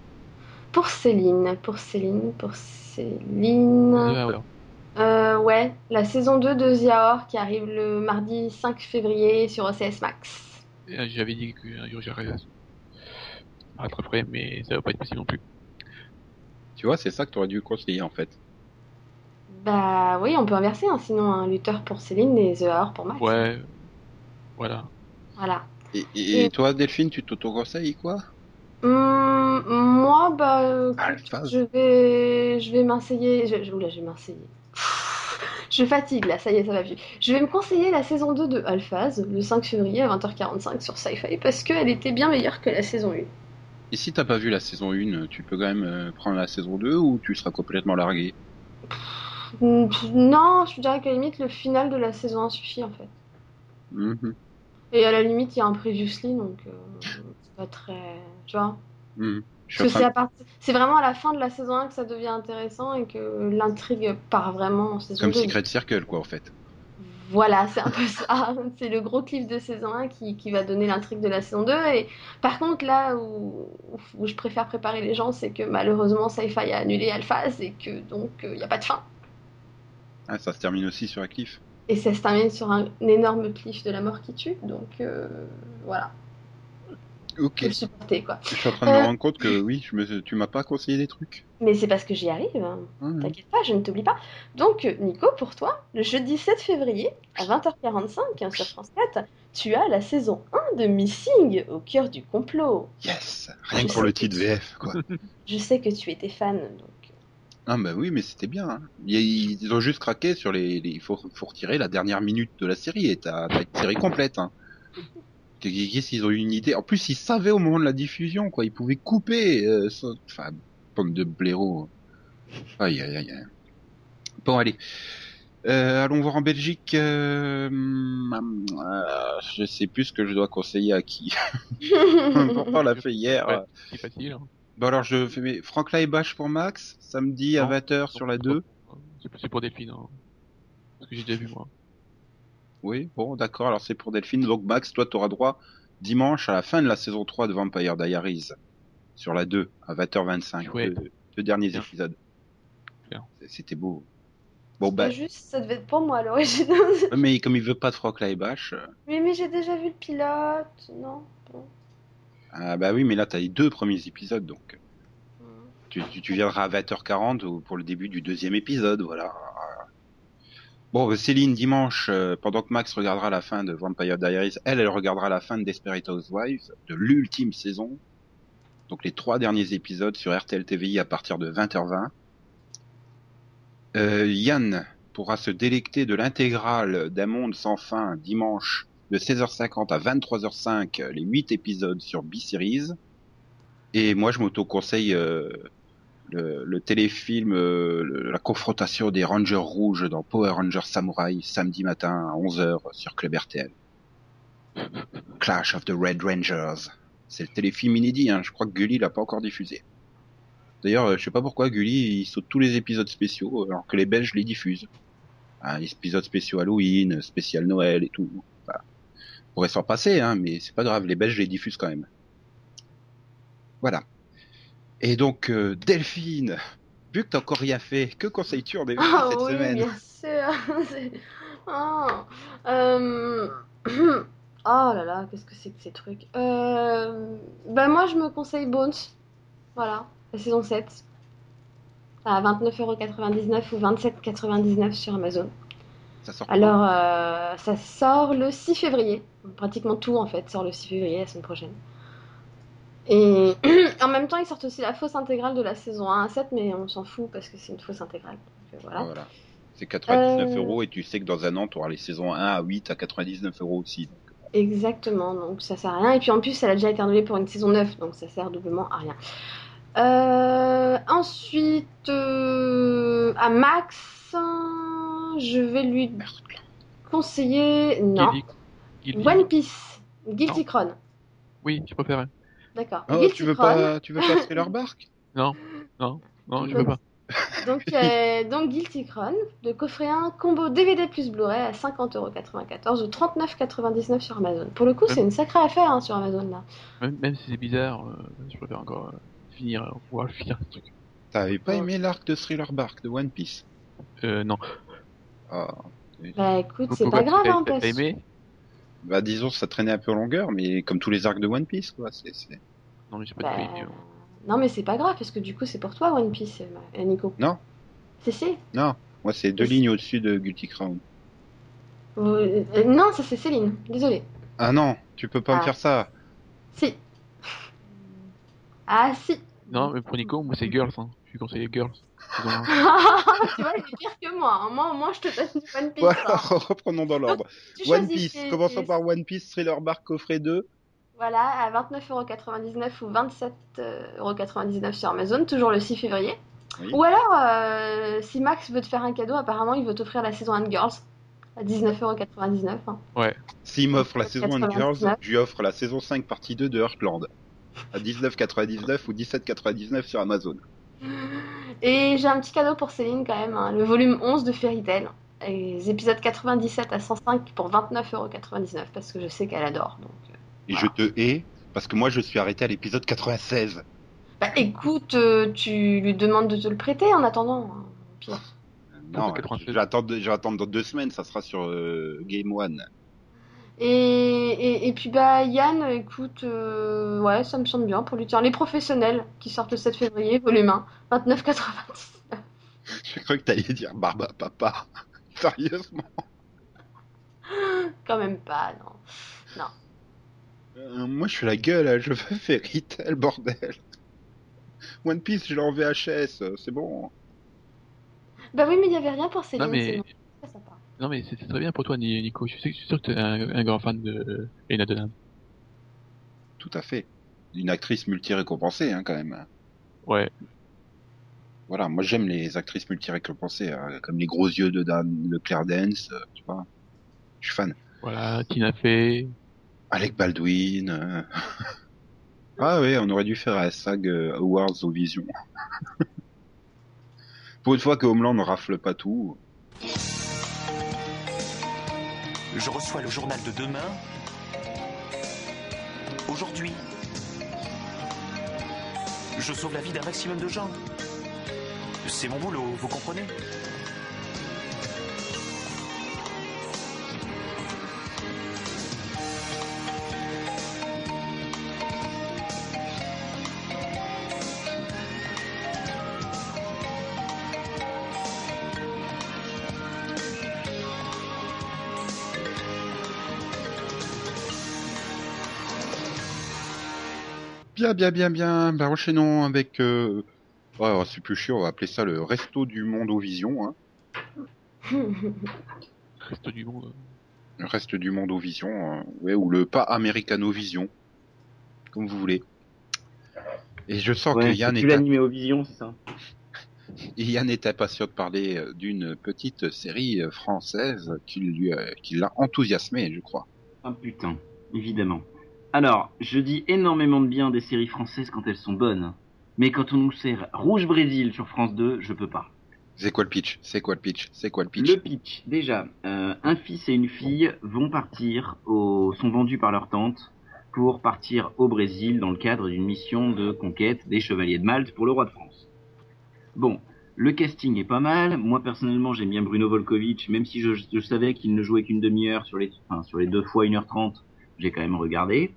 Pour Céline, pour Céline, pour Céline. Ouais. Euh, ouais, la saison 2 de The Hour qui arrive le mardi 5 février sur OCS Max. J'avais dit que j'irais rattraperai, mais ça va pas être possible non plus. Tu vois, c'est ça que tu aurais dû conseiller en fait. Bah oui, on peut inverser, hein, sinon un lutteur pour Céline et The Hour pour Max. Ouais. Voilà. Voilà. Et, et- et Et- toi, Delphine, tu t'auto-conseilles quoi? Hum, moi, bah, euh, Ah, je vais, je vais. Je, je, oula, je vais m'inseyer. Je fatigue là, ça y est, ça va plus. Je vais me conseiller la saison 2 de Alphaz le 5 février à 20h45 sur Sci-Fi parce qu'elle était bien meilleure que la saison 1. Et si t'as pas vu la saison 1, tu peux quand même euh, prendre la saison 2 ou tu seras complètement largué? Non, je dirais qu'à la limite, le final de la saison 1 suffit en fait. Mhm, Et à la limite, il y a un previously, donc euh, c'est pas très. Tu vois mhm. Parce que en c'est c'est vraiment à la fin de la saison 1 que ça devient intéressant et que l'intrigue part vraiment en saison Comme 2. Secret Circle, quoi, en fait. Voilà, c'est un peu ça. <laughs> C'est le gros cliff de saison 1 qui, qui va donner l'intrigue de la saison 2. Et par contre, là où, où je préfère préparer les gens, c'est que malheureusement, Sci-Fi a annulé Alphaz et que donc il n'y a pas de fin. Ah, ça se termine aussi sur un cliff. Et ça se termine sur un, énorme cliff de la mort qui tue. Donc euh, voilà, Ok. faut le supporter quoi. Je suis en train de Euh. me rendre compte que oui, je me, tu m'as pas conseillé des trucs. Mais c'est parce que j'y arrive. hein. Mhm. T'inquiète pas, je ne t'oublie pas. Donc, euh, Nico, pour toi, le jeudi 7 février, à 20h45 hein, sur France 4, tu as la saison 1 de Missing au cœur du complot. Yes Rien que pour le titre VF, quoi. <laughs> Je sais que tu étais fan, donc. Ah bah oui, mais c'était bien. hein. Ils, ont juste craqué sur les... Il faut, faut retirer la dernière minute de la série et t'as t'as une série complète. Hein. Qu'est-ce qu'ils ont eu une idée En plus, ils savaient au moment de la diffusion, quoi. Ils pouvaient couper. euh, ça- Enfin, pomme de blaireau. Aïe, aïe, aïe. Bon, allez. Euh, allons voir en Belgique. Euh... hum, euh, je sais plus ce que je dois conseiller à qui. Pourtant, <laughs> on l'a fait hier. C'est facile. Hein. Bon alors je fais mes Franck Laibach pour Max, samedi à Non. 20h sur la 2. C'est c'est pour Delphine. Hein. Parce que j'ai déjà vu moi. Oui, bon d'accord, alors c'est pour Delphine. Donc Max, toi t'auras droit dimanche à la fin de la saison 3 de Vampire Diaries sur la 2 à 20h25. Chouette. Deux, deux derniers Bien. épisodes. Bien. C'était beau. Bon bah, Bah, juste, ça devait être pour moi à l'origine. mais comme il veut pas de Franck Laibach, euh, mais mais j'ai déjà vu le pilote, non bon. ah bah oui, mais là t'as les deux premiers épisodes donc. Hmm. Tu, tu, tu viendras à 20h40 ou pour le début du deuxième épisode, voilà. Bon, Céline, dimanche, euh, pendant que Max regardera la fin de Vampire Diaries, elle, elle regardera la fin de Desperate Housewives, de l'ultime saison. Donc les trois derniers épisodes sur RTL TVI à partir de 20h20. Euh, Yann pourra se délecter de l'intégrale d'un monde sans fin dimanche de 16h50 à 23h05, les huit épisodes sur B-Series. Et moi, je m'auto-conseille euh, le, le téléfilm euh, le- La confrontation des Rangers rouges dans Power Rangers Samurai, samedi matin à 11h sur Club RTL. <laughs> Clash of the Red Rangers. C'est le téléfilm inédit, hein. je crois que Gulli l'a pas encore diffusé. D'ailleurs, euh, je sais pas pourquoi Gulli il saute tous les épisodes spéciaux alors que les Belges les diffusent. Un épisode spécial Halloween, spécial Noël et tout. Enfin, on pourrait s'en passer, hein, mais c'est pas grave, les Belges les diffusent quand même. Voilà. Et donc euh, Delphine, vu que t'as encore rien fait, que conseilles-tu en DVD Ah cette oui, semaine bien sûr. <laughs> Oh. Euh, oh <clears throat> là là, qu'est-ce que c'est que ces trucs euh... Bah moi, je me conseille Bones. Voilà, la saison 7. À 29,99€ ou 27,99€ sur Amazon. Ça sort Alors, euh, ça sort le 6 février. Pratiquement tout, en fait, sort le 6 février, la semaine prochaine. Et <clears throat> en même temps, ils sortent aussi la fausse intégrale de la saison 1 à 7, mais on s'en fout parce que c'est une fausse intégrale. Donc, euh, voilà. Voilà. C'est 99 Euh. euros et tu sais que dans un an, tu auras les saisons 1 à 8 à 99 euros aussi. Exactement, donc ça sert à rien. Et puis en plus, elle a déjà été renouvelée pour une saison 9, donc ça sert doublement à rien. Euh, ensuite, euh, à Max, je vais lui conseiller. Non, Guilty- Guilty- One Piece, Guilty Crown. Oui, je préfère. D'accord. Oh, Guilty tu veux Crown. pas, tu veux pas Thriller Bark <laughs> Non, non, non, je veux pas. <laughs> Donc, euh, donc Guilty Crown, de coffret 1, combo DVD plus Blu-ray à 50,94€ ou 39,99€ sur Amazon. Pour le coup, c'est une sacrée affaire hein, sur Amazon là. Même, même si c'est bizarre, euh, je préfère encore euh, finir, euh, pouvoir finir ce truc. T'avais pas Ouais. aimé l'arc de Thriller Bark de One Piece? Euh, non. Ah. Bah écoute, c'est pas grave, hein, t'as parce aimé? Bah disons, ça traînait un peu en longueur, mais comme tous les arcs de One Piece, quoi. C'est- Non, mais j'ai pas Bah. Non, mais c'est pas grave, parce que du coup, c'est pour toi, One Piece, euh, Nico. Non. Si, si. Non, moi c'est deux lignes au-dessus de Guilty Crown. Euh, euh, non, ça c'est Céline, désolée. Ah non, tu peux pas me Ah. faire ça. Si. Ah, si. Non, mais pour Nico, moi c'est Girls. Hein. Je suis conseillé Girls. <laughs> tu vois, il est pire que moi. hein. Moi, moi, je te donne du One Piece. Voilà, <laughs> hein. reprenons dans l'ordre. One Piece, commençons par One Piece Thriller Bark coffret 2. Voilà, à 29,99€ ou 27,99€ sur Amazon, toujours le 6 février. Oui. Ou alors, euh, si Max veut te faire un cadeau, apparemment, il veut t'offrir la saison 1 Girls à 19,99€. hein. S'il m'offre la saison 1 de 99. Girls, je lui offre la saison 5 partie 2 de Heartland. À 19,99 ou 17,99 sur Amazon. Et j'ai un petit cadeau pour Céline quand même, hein, le volume 11 de Fairy Tail. Et les épisodes 97 à 105 pour 29,99€ parce que je sais qu'elle adore. Donc, Et je te hais parce que moi je suis arrêté à l'épisode 96. Bah écoute, euh, tu lui demandes de te le prêter en attendant. hein, au pire. Non, c'est 96. je vais attendre, je vais attendre dans deux semaines, ça sera sur euh, Game One. Et, et, et puis bah Yann, écoute, euh, ouais, ça me semble bien pour lui dire les professionnels qui sortent le 7 février, volume 1, 29,90. <laughs> J'ai cru que t'allais dire Barba Papa. <laughs> Sérieusement. Quand même pas, non. Euh, moi je suis la gueule, hein, je veux <laughs> Fairy Tail, bordel. One Piece, je l'ai en VHS, euh, c'est bon. Bah oui, mais il y avait rien pour Céline. Non, mais, c'est très sympa. non, mais c'est c'est très bien pour toi, Ni- Nico. Je suis, sûr que t'es un, un grand fan de Lena Dunham. Tout à fait. Une actrice multi-récompensée, hein, quand même. Ouais. Voilà, moi j'aime les actrices multi-récompensées, hein, comme les gros yeux de Dan, le Claire Dance, euh, tu vois. Je suis fan. Voilà, Tina Fey. Alec Baldwin. euh. <laughs> ah oui, on aurait dû faire un SAG euh, Awards aux Vision. <laughs> Pour une fois que Homeland ne rafle pas tout. Je reçois le journal de demain. Aujourd'hui. Je sauve la vie d'un maximum de gens. C'est mon boulot, vous comprenez? Bien, bien, bien, bien. Ben, enchaînons avec... Euh... ouais, c'est plus chiant, on va appeler ça le Resto du Monde aux Visions. Hein. <laughs> Reste du monde. Le reste du monde aux Visions. hein. Ouais, ou le pas Americano Vision. Comme vous voulez. Et je sens Ouais, que Yann est, plus l'animé aux visions, c'est ça? Yann est impatient de parler d'une petite série euh, française qui lui, euh, qui l'a enthousiasmé, je crois. Ah putain, évidemment. Alors, je dis énormément de bien des séries françaises quand elles sont bonnes. Mais quand on nous sert Rouge Brésil sur France 2, je peux pas. C'est quoi le pitch? C'est quoi le pitch? C'est quoi le pitch? Le pitch, déjà, euh, un fils et une fille vont partir, au... sont vendus par leur tante pour partir au Brésil dans le cadre d'une mission de conquête des chevaliers de Malte pour le roi de France. Bon, Le casting est pas mal. Moi personnellement, j'aime bien Bruno Volkovitch, même si je, je savais qu'il ne jouait qu'une demi-heure sur les, enfin, sur les deux fois 1h30, j'ai quand même regardé.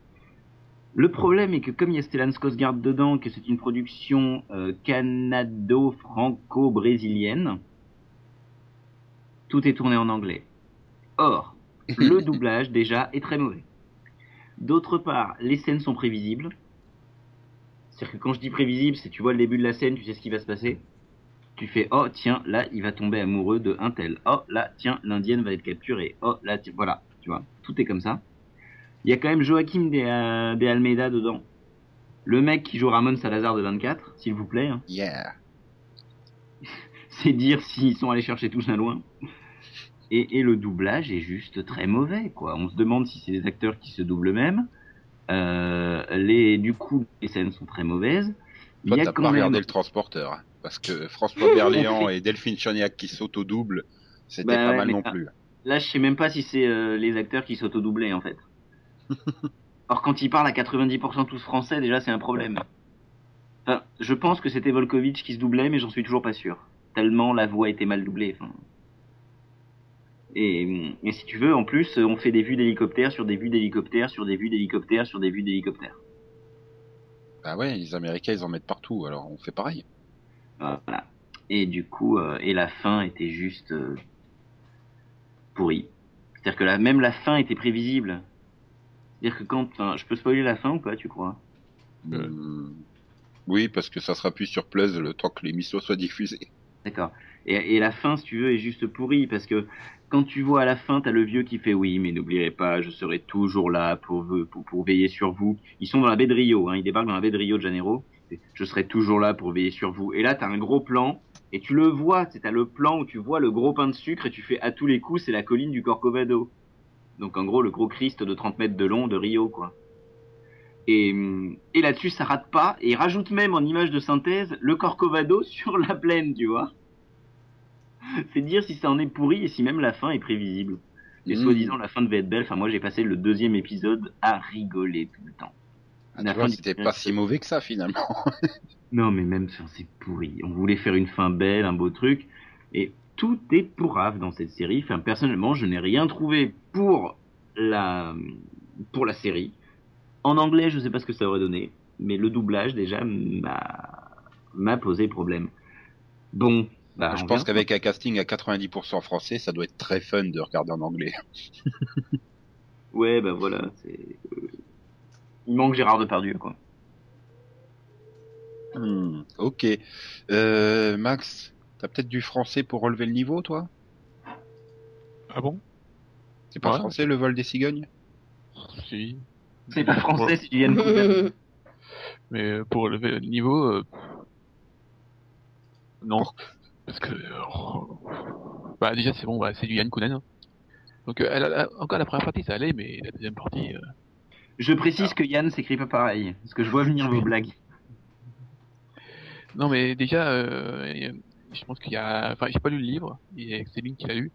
Le problème est que comme il y a Stellan Skarsgård dedans, que c'est une production euh, canado-franco-brésilienne, tout est tourné en anglais. Or, <laughs> le doublage déjà est très mauvais. D'autre part, les scènes sont prévisibles. C'est-à-dire que quand je dis prévisible, c'est tu vois le début de la scène, tu sais ce qui va se passer. Tu fais oh tiens là il va tomber amoureux de un tel. Oh là tiens l'indienne va être capturée. Oh là tiens, voilà tu vois tout est comme ça. Il y a quand même Joachim de, euh, de Almeida dedans. Le mec qui joue Ramon Salazar de 24, s'il vous plaît. hein. Yeah. <laughs> C'est dire s'ils sont allés chercher tout ça loin. Et, et le doublage est juste très mauvais, quoi. On se demande si c'est des acteurs qui se doublent eux-mêmes. Euh, les, du coup, les scènes sont très mauvaises. Il Toi, y a t'as pas même- regardé le transporteur. hein, Parce que François <laughs> Berléand et Delphine Choniac qui s'auto-doublent, c'était Bah pas ouais, mal non plus. Là, je sais même pas si c'est euh, les acteurs qui s'autodoublaient, en fait. Or, quand ils parlent à 90% tous français, déjà, c'est un problème. Enfin, je pense que c'était Volkovitch qui se doublait, mais j'en suis toujours pas sûr. Tellement la voix était mal doublée. enfin. Et, et si tu veux, en plus, on fait des vues d'hélicoptères sur des vues d'hélicoptères sur des vues d'hélicoptères sur des vues d'hélicoptères. Bah ouais, les Américains, ils en mettent partout, alors on fait pareil. Voilà. Et du coup, euh, et la fin était juste euh, pourrie. C'est-à-dire que la, même la fin était prévisible. C'est-à-dire que quand, enfin, je peux spoiler la fin ou pas, tu crois? Euh. Hmm. Oui, parce que ça sera plus sur Plus le temps que l'émission soit diffusée. D'accord. Et, et la fin, si tu veux, est juste pourrie parce que quand tu vois à la fin, t'as le vieux qui fait oui, mais n'oubliez pas, je serai toujours là pour, pour, pour veiller sur vous. Ils sont dans la baie de Rio, hein, ils débarquent dans la baie de Rio de Janeiro. Je serai toujours là pour veiller sur vous. Et là, t'as un gros plan et tu le vois, c'est t'as le plan où tu vois le gros pain de sucre et tu fais à tous les coups, c'est la colline du Corcovado. Donc en gros, le gros Christ de 30 mètres de long de Rio, quoi. Et, hum, et là-dessus, ça rate pas. Et il rajoute même en image de synthèse le Corcovado <laughs> sur la plaine, tu vois. C'est dire si ça en est pourri et si même la fin est prévisible. Et Mmh. soi-disant, la fin devait être belle. Enfin, moi, j'ai passé le deuxième épisode à rigoler tout le temps. Ah, La tu fin c'était pas si mauvais que ça finalement. Non, mais même ça, c'est pourri. On voulait faire une fin belle, un beau truc. Et tout est pourrave dans cette série. Enfin, personnellement, je n'ai rien trouvé pour la, pour la série. En anglais, je sais pas ce que ça aurait donné. Mais le doublage, déjà, m'a, posé problème. Bon. Bah, Je pense qu'avec un casting à 90% français, ça doit être très fun de regarder en anglais. <laughs> Ouais, bah voilà, euh, Il manque Gérard Depardieu, quoi. Hmm, ok. Euh, Max, t'as peut-être du français pour relever le niveau, toi? Ah bon? C'est pas Ouais. français le vol des cigognes? Si. C'est pas français, si tu viens de <laughs> Mais pour lever le niveau, euh, non. Parce que, euh, bah déjà c'est bon, bah, c'est du Yann Kounen. hein. Donc euh, elle a- encore la première partie ça allait, mais la deuxième partie, euh, Je précise que Yann s'écrit pas pareil, parce que je vois venir vos blagues. non mais déjà, euh, je pense qu'il y a, enfin j'ai pas lu le livre, et c'est Céline qui l'a lu.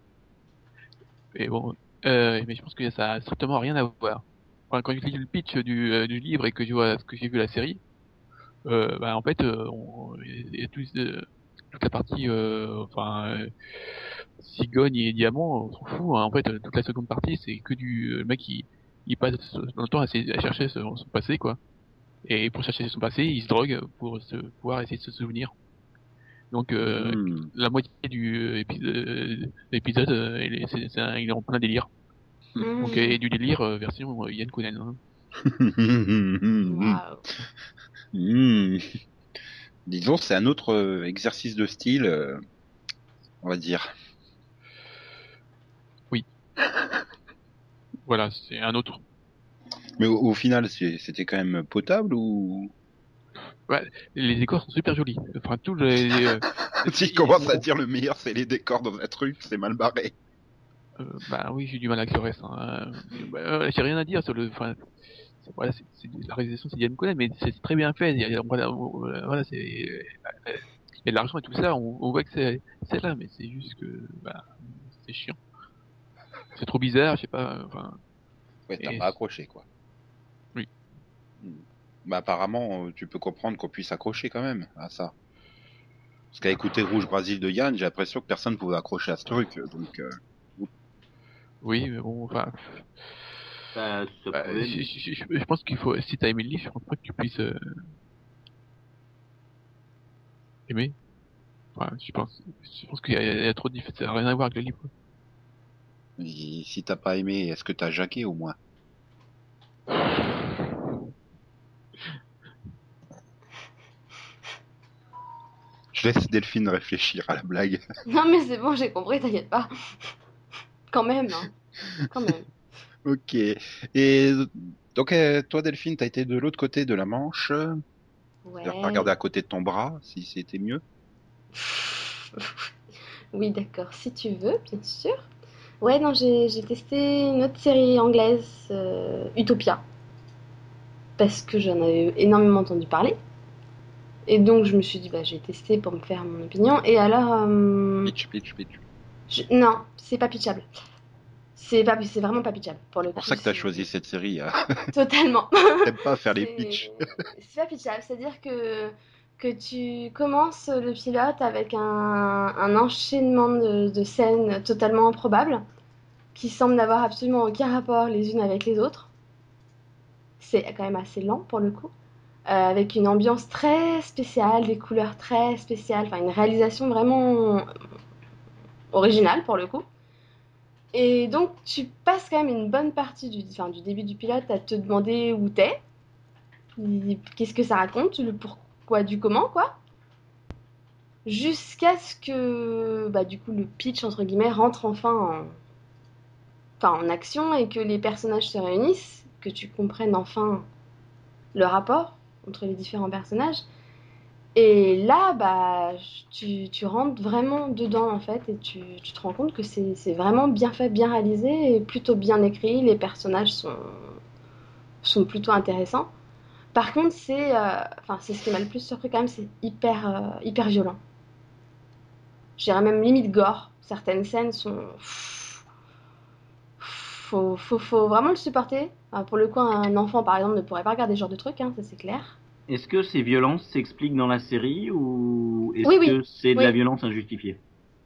Mais bon, euh, mais je pense que ça a strictement rien à voir. Enfin, quand je lis le pitch du, euh, du livre et que je vois ce que j'ai vu la série, euh, bah en fait, euh, on, y a tout, toute la partie, euh, enfin, cigogne et diamant, on s'en fout. hein. En fait, toute la seconde partie, c'est que du le mec qui il passe son temps à chercher son, son passé, quoi. Et pour chercher son passé, il se drogue pour se pouvoir essayer de se souvenir. Donc, euh, Hmm. la moitié du euh, euh, épisode, euh, il, est, c'est- c'est un- il est en plein délire. Mm. Donc, et du délire euh, version euh, Yann Kounen. hein. Hmm. Disons, c'est un autre euh, exercice de style, euh, on va dire. Voilà, c'est un autre. Mais au, au final, c'était quand même potable ou Les décors sont super jolis. Enfin, tous les. euh, <laughs> Si commence à dire le meilleur, c'est les décors dans un truc, c'est mal barré. euh, bah oui, j'ai du mal avec le reste. Hein. Euh, bah, euh, j'ai rien à dire sur le. Enfin, voilà, c'est, c'est- la réalisation c'est Yann Kounen, mais c'est très bien fait. Il y a, voilà, voilà, c'est. de l'argent et tout ça, on, on voit que c'est, c'est là, mais c'est juste que. Bah, c'est chiant. C'est trop bizarre, je sais pas. Enfin, Ouais, t'as Et- pas accroché, quoi. Oui. Hmm. Bah apparemment, euh, tu peux comprendre qu'on puisse accrocher quand même à ça. Parce qu'à écouter Rouge Brésil de Yann, j'ai l'impression que personne pouvait accrocher à ce truc. Donc, euh, Oui, mais bon, enfin, bah, je, je- je- je pense qu'il faut, si t'as aimé le livre, je pense pas que tu puisses euh, aimer. Je pense, je pense qu'il y, a- il y a trop de différences, ça n'a rien à voir avec le livre. et si t'as pas aimé, est-ce que t'as jaqué au moins? Je laisse Delphine réfléchir à la blague. <laughs> Non, mais c'est bon, j'ai compris, t'inquiète pas. Quand même, hein. Quand même. <laughs> Ok. Et donc, euh, toi, Delphine, t'as été de l'autre côté de la Manche. Ouais. T'as regardé à côté de ton bras, si c'était mieux. <laughs> Oui, d'accord, si tu veux, bien sûr. Ouais, non, j'ai j'ai testé une autre série anglaise, euh, Utopia. Parce que j'en avais énormément entendu parler. Et donc, je me suis dit, bah, j'ai testé pour me faire mon opinion. Et alors. euh, Pitch, pitch, pitch. je- Non, c'est pas pitchable. C'est pas, c'est vraiment pas pitchable pour le C'est pour ça que t'as choisi cette série. hein. <laughs> Totalement. <laughs> T'aimes pas faire les pitchs. C'est pas pitchable, c'est-à-dire que, que tu commences le pilote avec un, un enchaînement de, de scènes totalement improbables qui semblent n'avoir absolument aucun rapport les unes avec les autres. C'est quand même assez lent pour le coup. Euh, avec une ambiance très spéciale, des couleurs très spéciales, enfin une réalisation vraiment originale pour le coup. Et donc tu passes quand même une bonne partie du, enfin, du début du pilote à te demander où t'es, qu'est-ce que ça raconte, le pourquoi du comment, quoi. Jusqu'à ce que, bah, du coup, le pitch, entre guillemets, rentre enfin en, enfin, en action et que les personnages se réunissent, que tu comprennes enfin le rapport entre les différents personnages. Et là, bah, tu, tu rentres vraiment dedans, en fait, et tu, tu te rends compte que c'est vraiment bien fait, bien réalisé, et plutôt bien écrit. Les personnages sont, sont plutôt intéressants. Par contre, c'est euh, c'est ce qui m'a le plus surpris quand même, c'est hyper, euh, hyper violent. Je dirais même limite gore. Certaines scènes sont. Faut, faut, faut vraiment le supporter. Enfin, pour le coup, un enfant, par exemple, ne pourrait pas regarder ce genre de truc, hein, ça c'est clair. Est-ce que ces violences s'expliquent dans la série ou est-ce Oui, oui. que c'est de Oui. la violence injustifiée?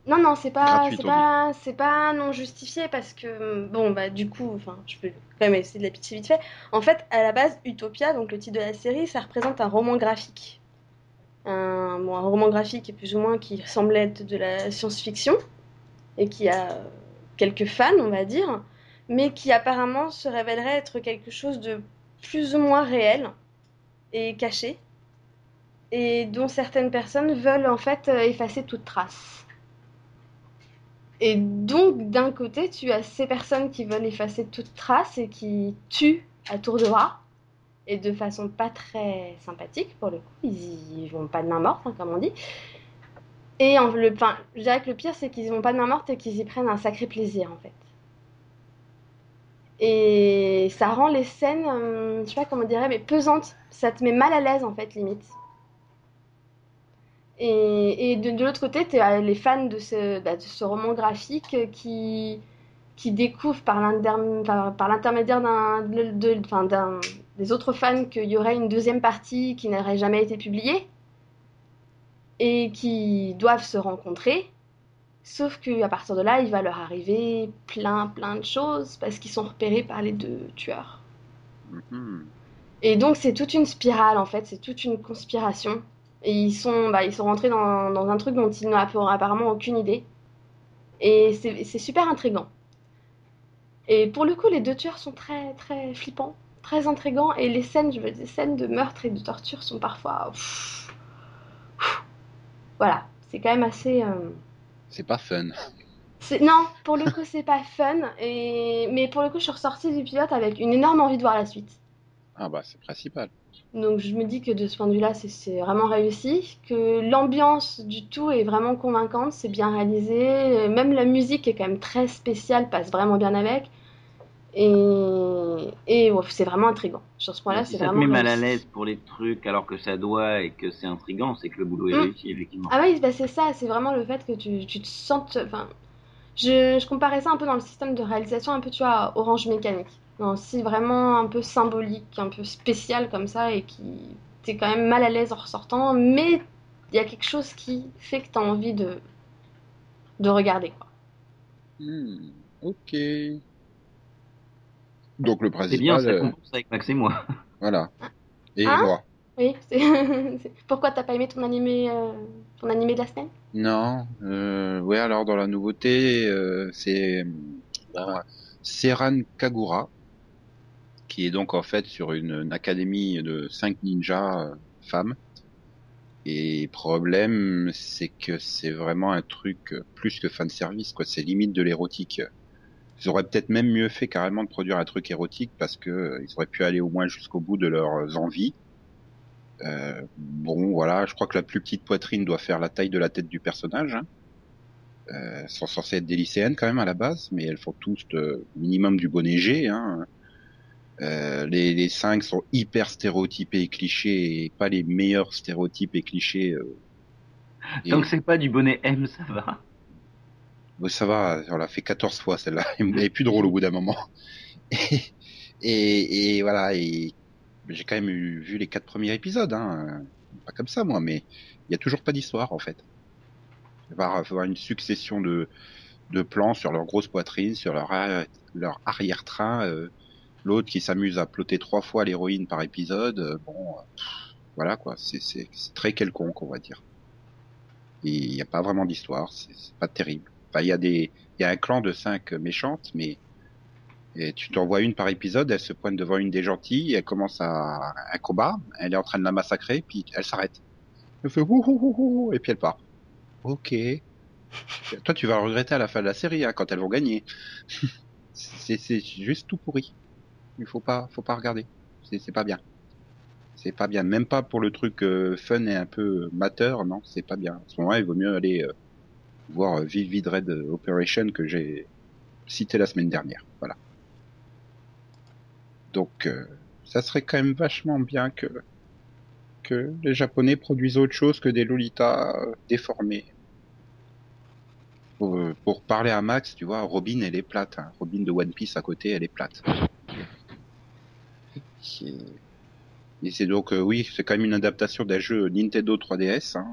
Non, non, c'est pas, c'est pas, c'est pas non justifié parce que bon bah du coup, enfin, je peux quand même essayer de la pitcher vite fait. En fait, à la base, Utopia, donc le titre de la série, ça représente un roman graphique, un, bon, un roman graphique plus ou moins qui semblait être de la science-fiction et qui a quelques fans, on va dire, mais qui apparemment se révélerait être quelque chose de plus ou moins réel et caché et dont certaines personnes veulent en fait euh, effacer toute trace. Et donc, d'un côté, tu as ces personnes qui veulent effacer toute trace et qui tuent à tour de bras, et de façon pas très sympathique pour le coup. Ils, ils vont pas de main morte, hein, comme on dit. Et en, le, enfin, je dirais que le pire, c'est qu'ils vont pas de main morte et qu'ils y prennent un sacré plaisir, en fait. Et ça rend les scènes, euh, je sais pas comment on mais pesantes. Ça te met mal à l'aise, en fait, limite. Et, et de, l'autre côté, tu as les fans de ce, bah, de ce roman graphique qui, qui découvrent par l'interm- par- par l'intermédiaire des autres fans qu'il y aurait une deuxième partie qui n'aurait jamais été publiée et qui doivent se rencontrer. Sauf qu'à partir de là, il va leur arriver plein, plein de choses parce qu'ils sont repérés par les deux tueurs. Mhm. Et donc c'est toute une spirale en fait, c'est toute une conspiration. Et ils sont, bah, ils sont rentrés dans, dans un truc dont ils n'ont apparemment aucune idée. Et c'est c'est super intriguant. Et pour le coup, les deux tueurs sont très, très flippants, très intrigants. Et les scènes, je veux dire, les scènes de meurtre et de torture sont parfois... pff, pff. Voilà, c'est quand même assez... euh, C'est pas fun. Non, pour le coup, c'est pas fun. Et... Mais pour le coup, je suis ressortie du pilote avec une énorme envie de voir la suite. Ah bah c'est principal. Donc je me dis que de ce point de vue-là, c'est- c'est vraiment réussi, que l'ambiance du tout est vraiment convaincante, c'est bien réalisé, euh, même la musique est quand même très spéciale, passe vraiment bien avec. Et, et ouais, c'est vraiment intriguant. Sur ce point-là, c'est ça te vraiment met mal à l'aise pour les trucs alors que ça doit et que c'est intriguant, c'est que le boulot est Mm. réussi, effectivement. Ah oui, bah c'est ça, c'est vraiment le fait que tu, tu te sentes... Enfin, je, je comparais ça un peu dans le système de réalisation, un peu, tu vois, Orange Mécanique. Non, si vraiment un peu symbolique, un peu spécial comme ça, et qui... T'es quand même mal à l'aise en ressortant, mais il y a quelque chose qui fait que tu as envie de, de regarder. Quoi. Hmm, ok. Donc le C'est bien, principal, ça euh, compense avec Max et moi. voilà. Et Hein moi Oui, <laughs> pourquoi t'as pas aimé ton animé, euh, ton animé de la semaine? Non. Euh, ouais, alors dans la nouveauté, euh, c'est bah, Seran Kagura, qui est donc en fait sur une, une académie de cinq ninjas euh, femmes. Et problème, c'est que c'est vraiment un truc euh, plus que fan service, quoi. C'est limite de l'érotique. Ils auraient peut-être même mieux fait carrément de produire un truc érotique parce que euh, ils auraient pu aller au moins jusqu'au bout de leurs envies. Euh, bon, voilà, je crois que la plus petite poitrine doit faire la taille de la tête du personnage. Hein. Euh, sont censées être des lycéennes quand même à la base, mais elles font tous euh, minimum du bonnet G. Hein. Euh, les, les cinq sont hyper stéréotypés et clichés, et pas les meilleurs stéréotypes et clichés. euh. Que c'est pas du bonnet M, ça va? Ça va, on l'a fait 14 fois celle-là. <laughs> Elle est plus drôle au bout d'un moment. <laughs> Et, et, et voilà, et j'ai quand même vu les quatre premiers épisodes, hein. Pas comme ça, moi, mais il y a toujours pas d'histoire, en fait. Il va y avoir une succession de, de plans sur leur grosse poitrine, sur leur, leur arrière-train, euh, l'autre qui s'amuse à ploter trois fois l'héroïne par épisode. euh, bon, euh, voilà, quoi. C'est, très quelconque, on va dire. Il n'y a pas vraiment d'histoire, c'est pas terrible. Il y a des, il y a un clan de cinq méchantes, mais et tu t'en vois une par épisode, elle se pointe devant une des gentilles, elle commence à un combat, elle est en train de la massacrer, puis elle s'arrête. Elle fait ouh, ouh, ouh, et puis elle part. Ok. <laughs> Toi, tu vas regretter à la fin de la série, hein, quand elles vont gagner. <laughs> c'est, juste tout pourri. Il faut pas, faut pas regarder. C'est, pas bien. C'est pas bien. Même pas pour le truc euh, fun et un peu mateur, non, c'est pas bien. À ce moment-là, il vaut mieux aller euh, voir euh, Vivid Red Operation que j'ai cité la semaine dernière. Voilà. Donc, euh, ça serait quand même vachement bien que que les Japonais produisent autre chose que des Lolitas euh, déformés. Pour, euh, pour parler à Max, tu vois, Robin, elle est plate. hein. Robin de One Piece à côté, elle est plate. Et c'est donc, euh, oui, c'est quand même une adaptation d'un jeu Nintendo 3DS. Hein.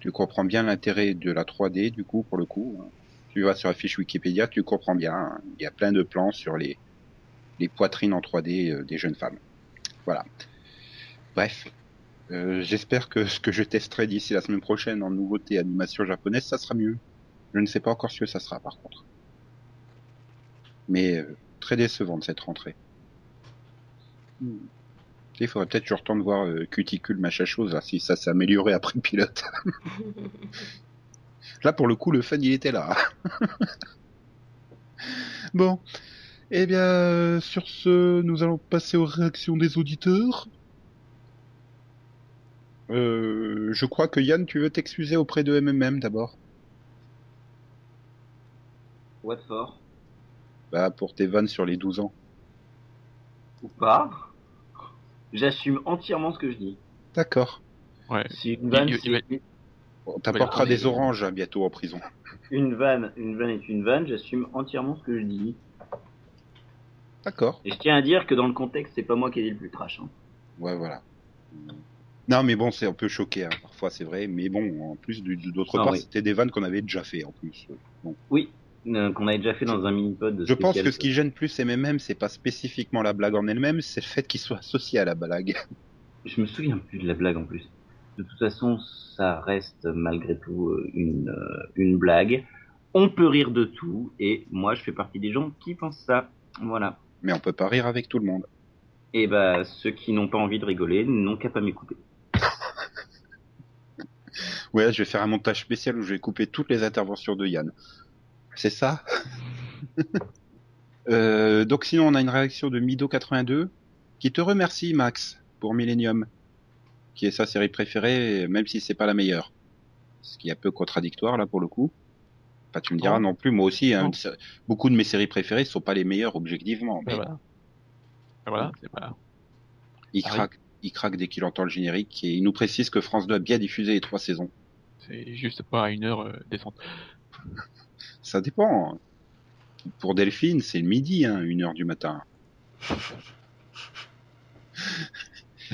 Tu comprends bien l'intérêt de la 3D, du coup, pour le coup. Tu vas sur la fiche Wikipédia, tu comprends bien. Il y a plein de plans sur les, les poitrines en 3D euh, des jeunes femmes. Voilà. Bref. Euh, J'espère que ce que je testerai d'ici la semaine prochaine en nouveauté animation japonaise, ça sera mieux. Je ne sais pas encore ce que ça sera, par contre. Mais euh, très décevante cette rentrée. Hmm. Il faudrait peut-être que je retourne voir euh, Cuticule, machin chose, là, si ça s'est amélioré après le pilote. <laughs> Là, pour le coup, le fun, il était là. bon. Eh bien, euh, sur ce, nous allons passer aux réactions des auditeurs. Euh, je crois que Yann, tu veux t'excuser auprès de MMM d'abord. What for? Bah, pour tes vannes sur les 12 ans. Ou pas J'assume entièrement ce que je dis. D'accord. Ouais. Si une vanne, Il- il- c'est- On t'apportera des oranges hein, bientôt en prison. une vanne, une vanne est une vanne, j'assume entièrement ce que je dis. D'accord. Et je tiens à dire que dans le contexte, c'est pas moi qui ai dit le plus trash. hein. Ouais, voilà. Non, mais bon, c'est un peu choqué, hein, parfois, c'est vrai. Mais bon, en plus, du- d'autre part, oui. c'était des vannes qu'on avait déjà fait, en plus. Bon. Oui, euh, qu'on avait déjà fait dans un mini-pod. Je pense que ce qui gêne plus MMM, c'est pas spécifiquement la blague en elle-même, c'est le fait qu'il soit associé à la blague. Je me souviens plus de la blague en plus. De toute façon, ça reste malgré tout euh, une, euh, une blague. On peut rire de tout, et moi je fais partie des gens qui pensent ça. Voilà. Mais on peut pas rire avec tout le monde. Et bah, ceux qui n'ont pas envie de rigoler n'ont qu'à pas m'écouter. <laughs> Ouais, je vais faire un montage spécial où je vais couper toutes les interventions de Yann. C'est ça <laughs> Euh, Donc sinon, on a une réaction de Mido82 qui te remercie, Max, pour Millennium, qui est sa série préférée, même si c'est pas la meilleure. Ce qui est un peu contradictoire là pour le coup. Enfin, tu me diras non, plus, moi aussi. Hein, beaucoup de mes séries préférées sont pas les meilleures objectivement. Mais Et voilà. Et voilà, c'est pas. il craque, il craque dès qu'il entend le générique et il nous précise que France 2 a bien diffusé les trois saisons. C'est juste pas à une heure euh, décente. Ça dépend. Pour Delphine, c'est le midi, hein, une heure du matin. <laughs>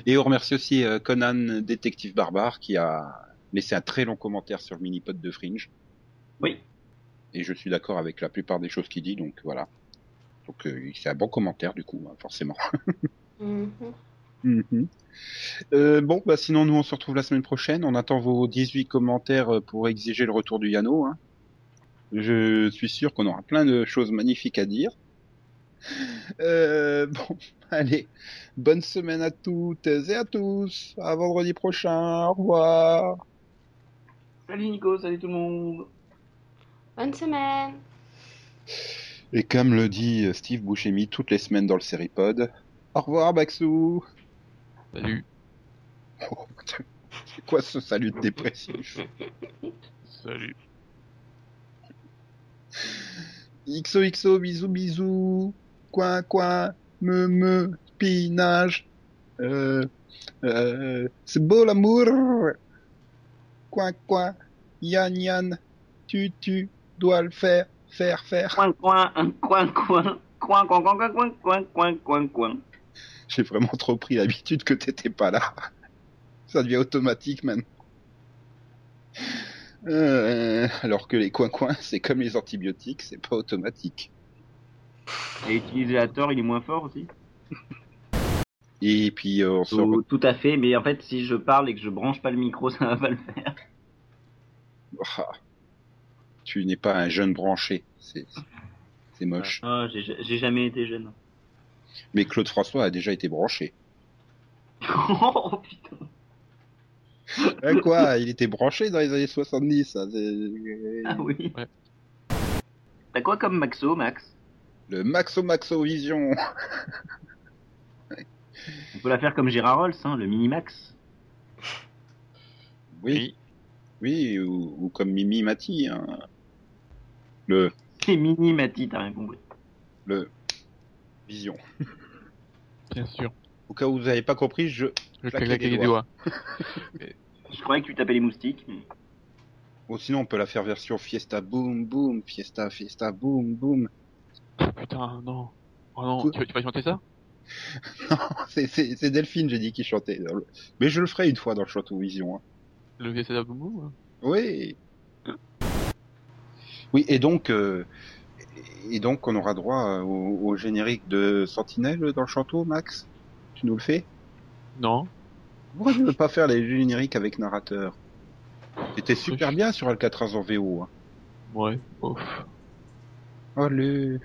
Et on remercie aussi euh, Conan Détective Barbare qui a laissé un très long commentaire sur le mini-pod de Fringe. Oui. Et je suis d'accord avec la plupart des choses qu'il dit, donc voilà. Donc euh, c'est un bon commentaire du coup, hein, forcément. <laughs> Mhm. Mhm. Euh, bon, bah sinon nous on se retrouve la semaine prochaine. On attend vos 18 commentaires euh, pour exiger le retour du Yano. Hein. Je suis sûr qu'on aura plein de choses magnifiques à dire. Euh, bon, <laughs> allez, bonne semaine à toutes et à tous. À vendredi prochain. Au revoir. Salut Nico, salut tout le monde. Bonne semaine. Et comme le dit Steve Buscemi toutes les semaines dans le Seripod, au revoir Baxou. Salut. Oh, putain. c'est quoi ce salut de dépressif? Salut. XOXO, bisous, bisous. Quoi, quoi, me, me, pinage. Euh, euh, c'est beau l'amour. Quoi, quoi, yann, yann. Tu, tu dois le faire, faire, faire. Coin, coin, coin, coin. Coin, coin, coin, coin, coin, coin, coin, coin. J'ai vraiment trop pris l'habitude que t'étais pas là. Ça devient automatique maintenant. Euh, alors que les coins-coins, c'est comme les antibiotiques, c'est pas automatique. Et utilisé à tort, il est moins fort aussi? Et puis euh, on se Tout, tout à fait, mais en fait, si je parle et que je branche pas le micro, <laughs> ça va pas le faire. Ah. Tu n'es pas un jeune branché, c'est c'est moche. Ah, j'ai j'ai jamais été jeune. Mais Claude François a déjà été branché. <laughs> oh putain. Euh, quoi Il était branché dans les années 70. ça, c'est- Ah oui. Ouais. T'as quoi comme Maxo, Max? Le Maxo Maxo Vision. On peut la faire comme Gérard Rolls, hein, le mini Max. Oui, oui, ou, ou comme Mimi Mati. hein. Le <laughs> C'est mini Mati, t'as rien compris. le Vision. Bien sûr. Au cas où vous n'avez pas compris, je Je claquer des les doigts. <laughs> Je croyais que tu tapais les moustiques, mais... Bon, sinon, on peut la faire version Fiesta Boom Boom, Fiesta Fiesta Boom Boom. Oh, putain, non. Oh non, tu, vas- tu vas chanter ça? <laughs> Non, c'est- Delphine, j'ai dit, qui chantait. Mais je le ferai une fois dans le Château Vision. hein. Le VSA Boumou hein? Oui. Oui, et donc, euh, et donc, on aura droit au, au générique de Sentinelle dans le château, Max? Tu nous le fais? Non. Pourquoi tu ne veux pas faire les génériques avec narrateur C'était super bien sur Alcatraz en VO. Hein. Ouais. Ouf. Allez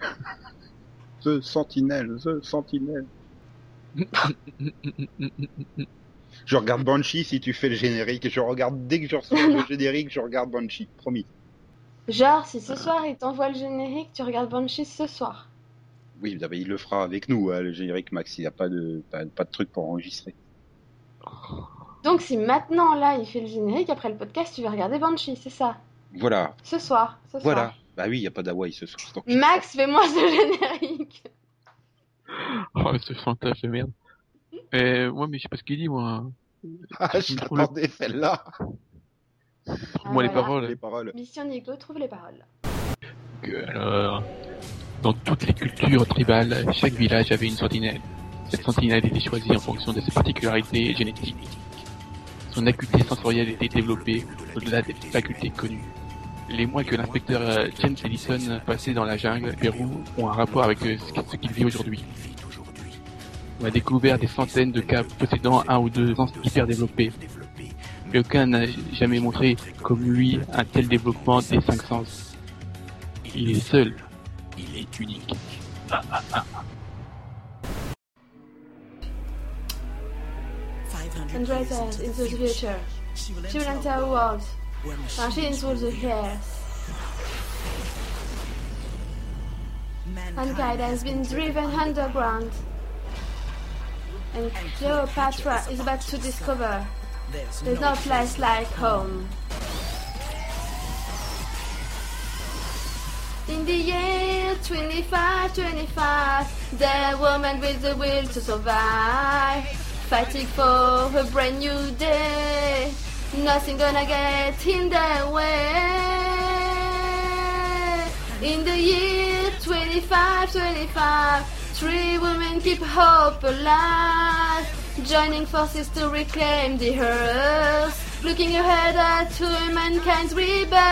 <laughs> The Sentinelle, The Sentinelle. Je regarde Banshee si tu fais le générique. Je regarde dès que je reçois le générique, je regarde Banshee, promis. Genre, si ce soir il t'envoie le générique, tu regardes Banshee ce soir. Oui, il le fera avec nous, hein, le générique Max. Il n'y a pas de pas, pas de truc pour enregistrer. Donc si maintenant là il fait le générique, après le podcast tu vas regarder Banshee, c'est ça? Voilà, Ce soir, ce voilà. soir. Bah oui, il n'y a pas d'Hawaï ce soir. donc- Max, fais-moi ce générique. <laughs> Oh, ce chantage de merde. Euh, ouais, mais je sais pas ce qu'il dit, moi. Ah, je t'attendais celle-là. Moi, les voilà. paroles. Les paroles. Mission Nico, trouve les paroles. Que alors, dans toutes les cultures tribales, chaque village avait une sentinelle. Cette sentinelle était choisie en fonction de ses particularités génétiques. Son acuité sensorielle était développée au-delà des facultés connues. Les mois que l'inspecteur euh, James Ellison passait dans la jungle Pérou ont un rapport avec euh, ce qu'il vit aujourd'hui. On a découvert des centaines de cas possédant un ou deux sens hyper développés. Mais aucun n'a jamais montré, comme lui, un tel développement des cinq sens. Il est seul. Il est unique. Hundred years into the future, she will enter a world. Machines will the hair. Mankind has been driven underground. And Cleopatra is about to discover there's no place like home. In the year 2525, the woman with the will to survive, Fighting for a brand new day. Nothing gonna get in that way. In the year 25, 25, three women keep hope alive. Joining forces to reclaim the earth. Looking ahead uh, at humankind's rebirth.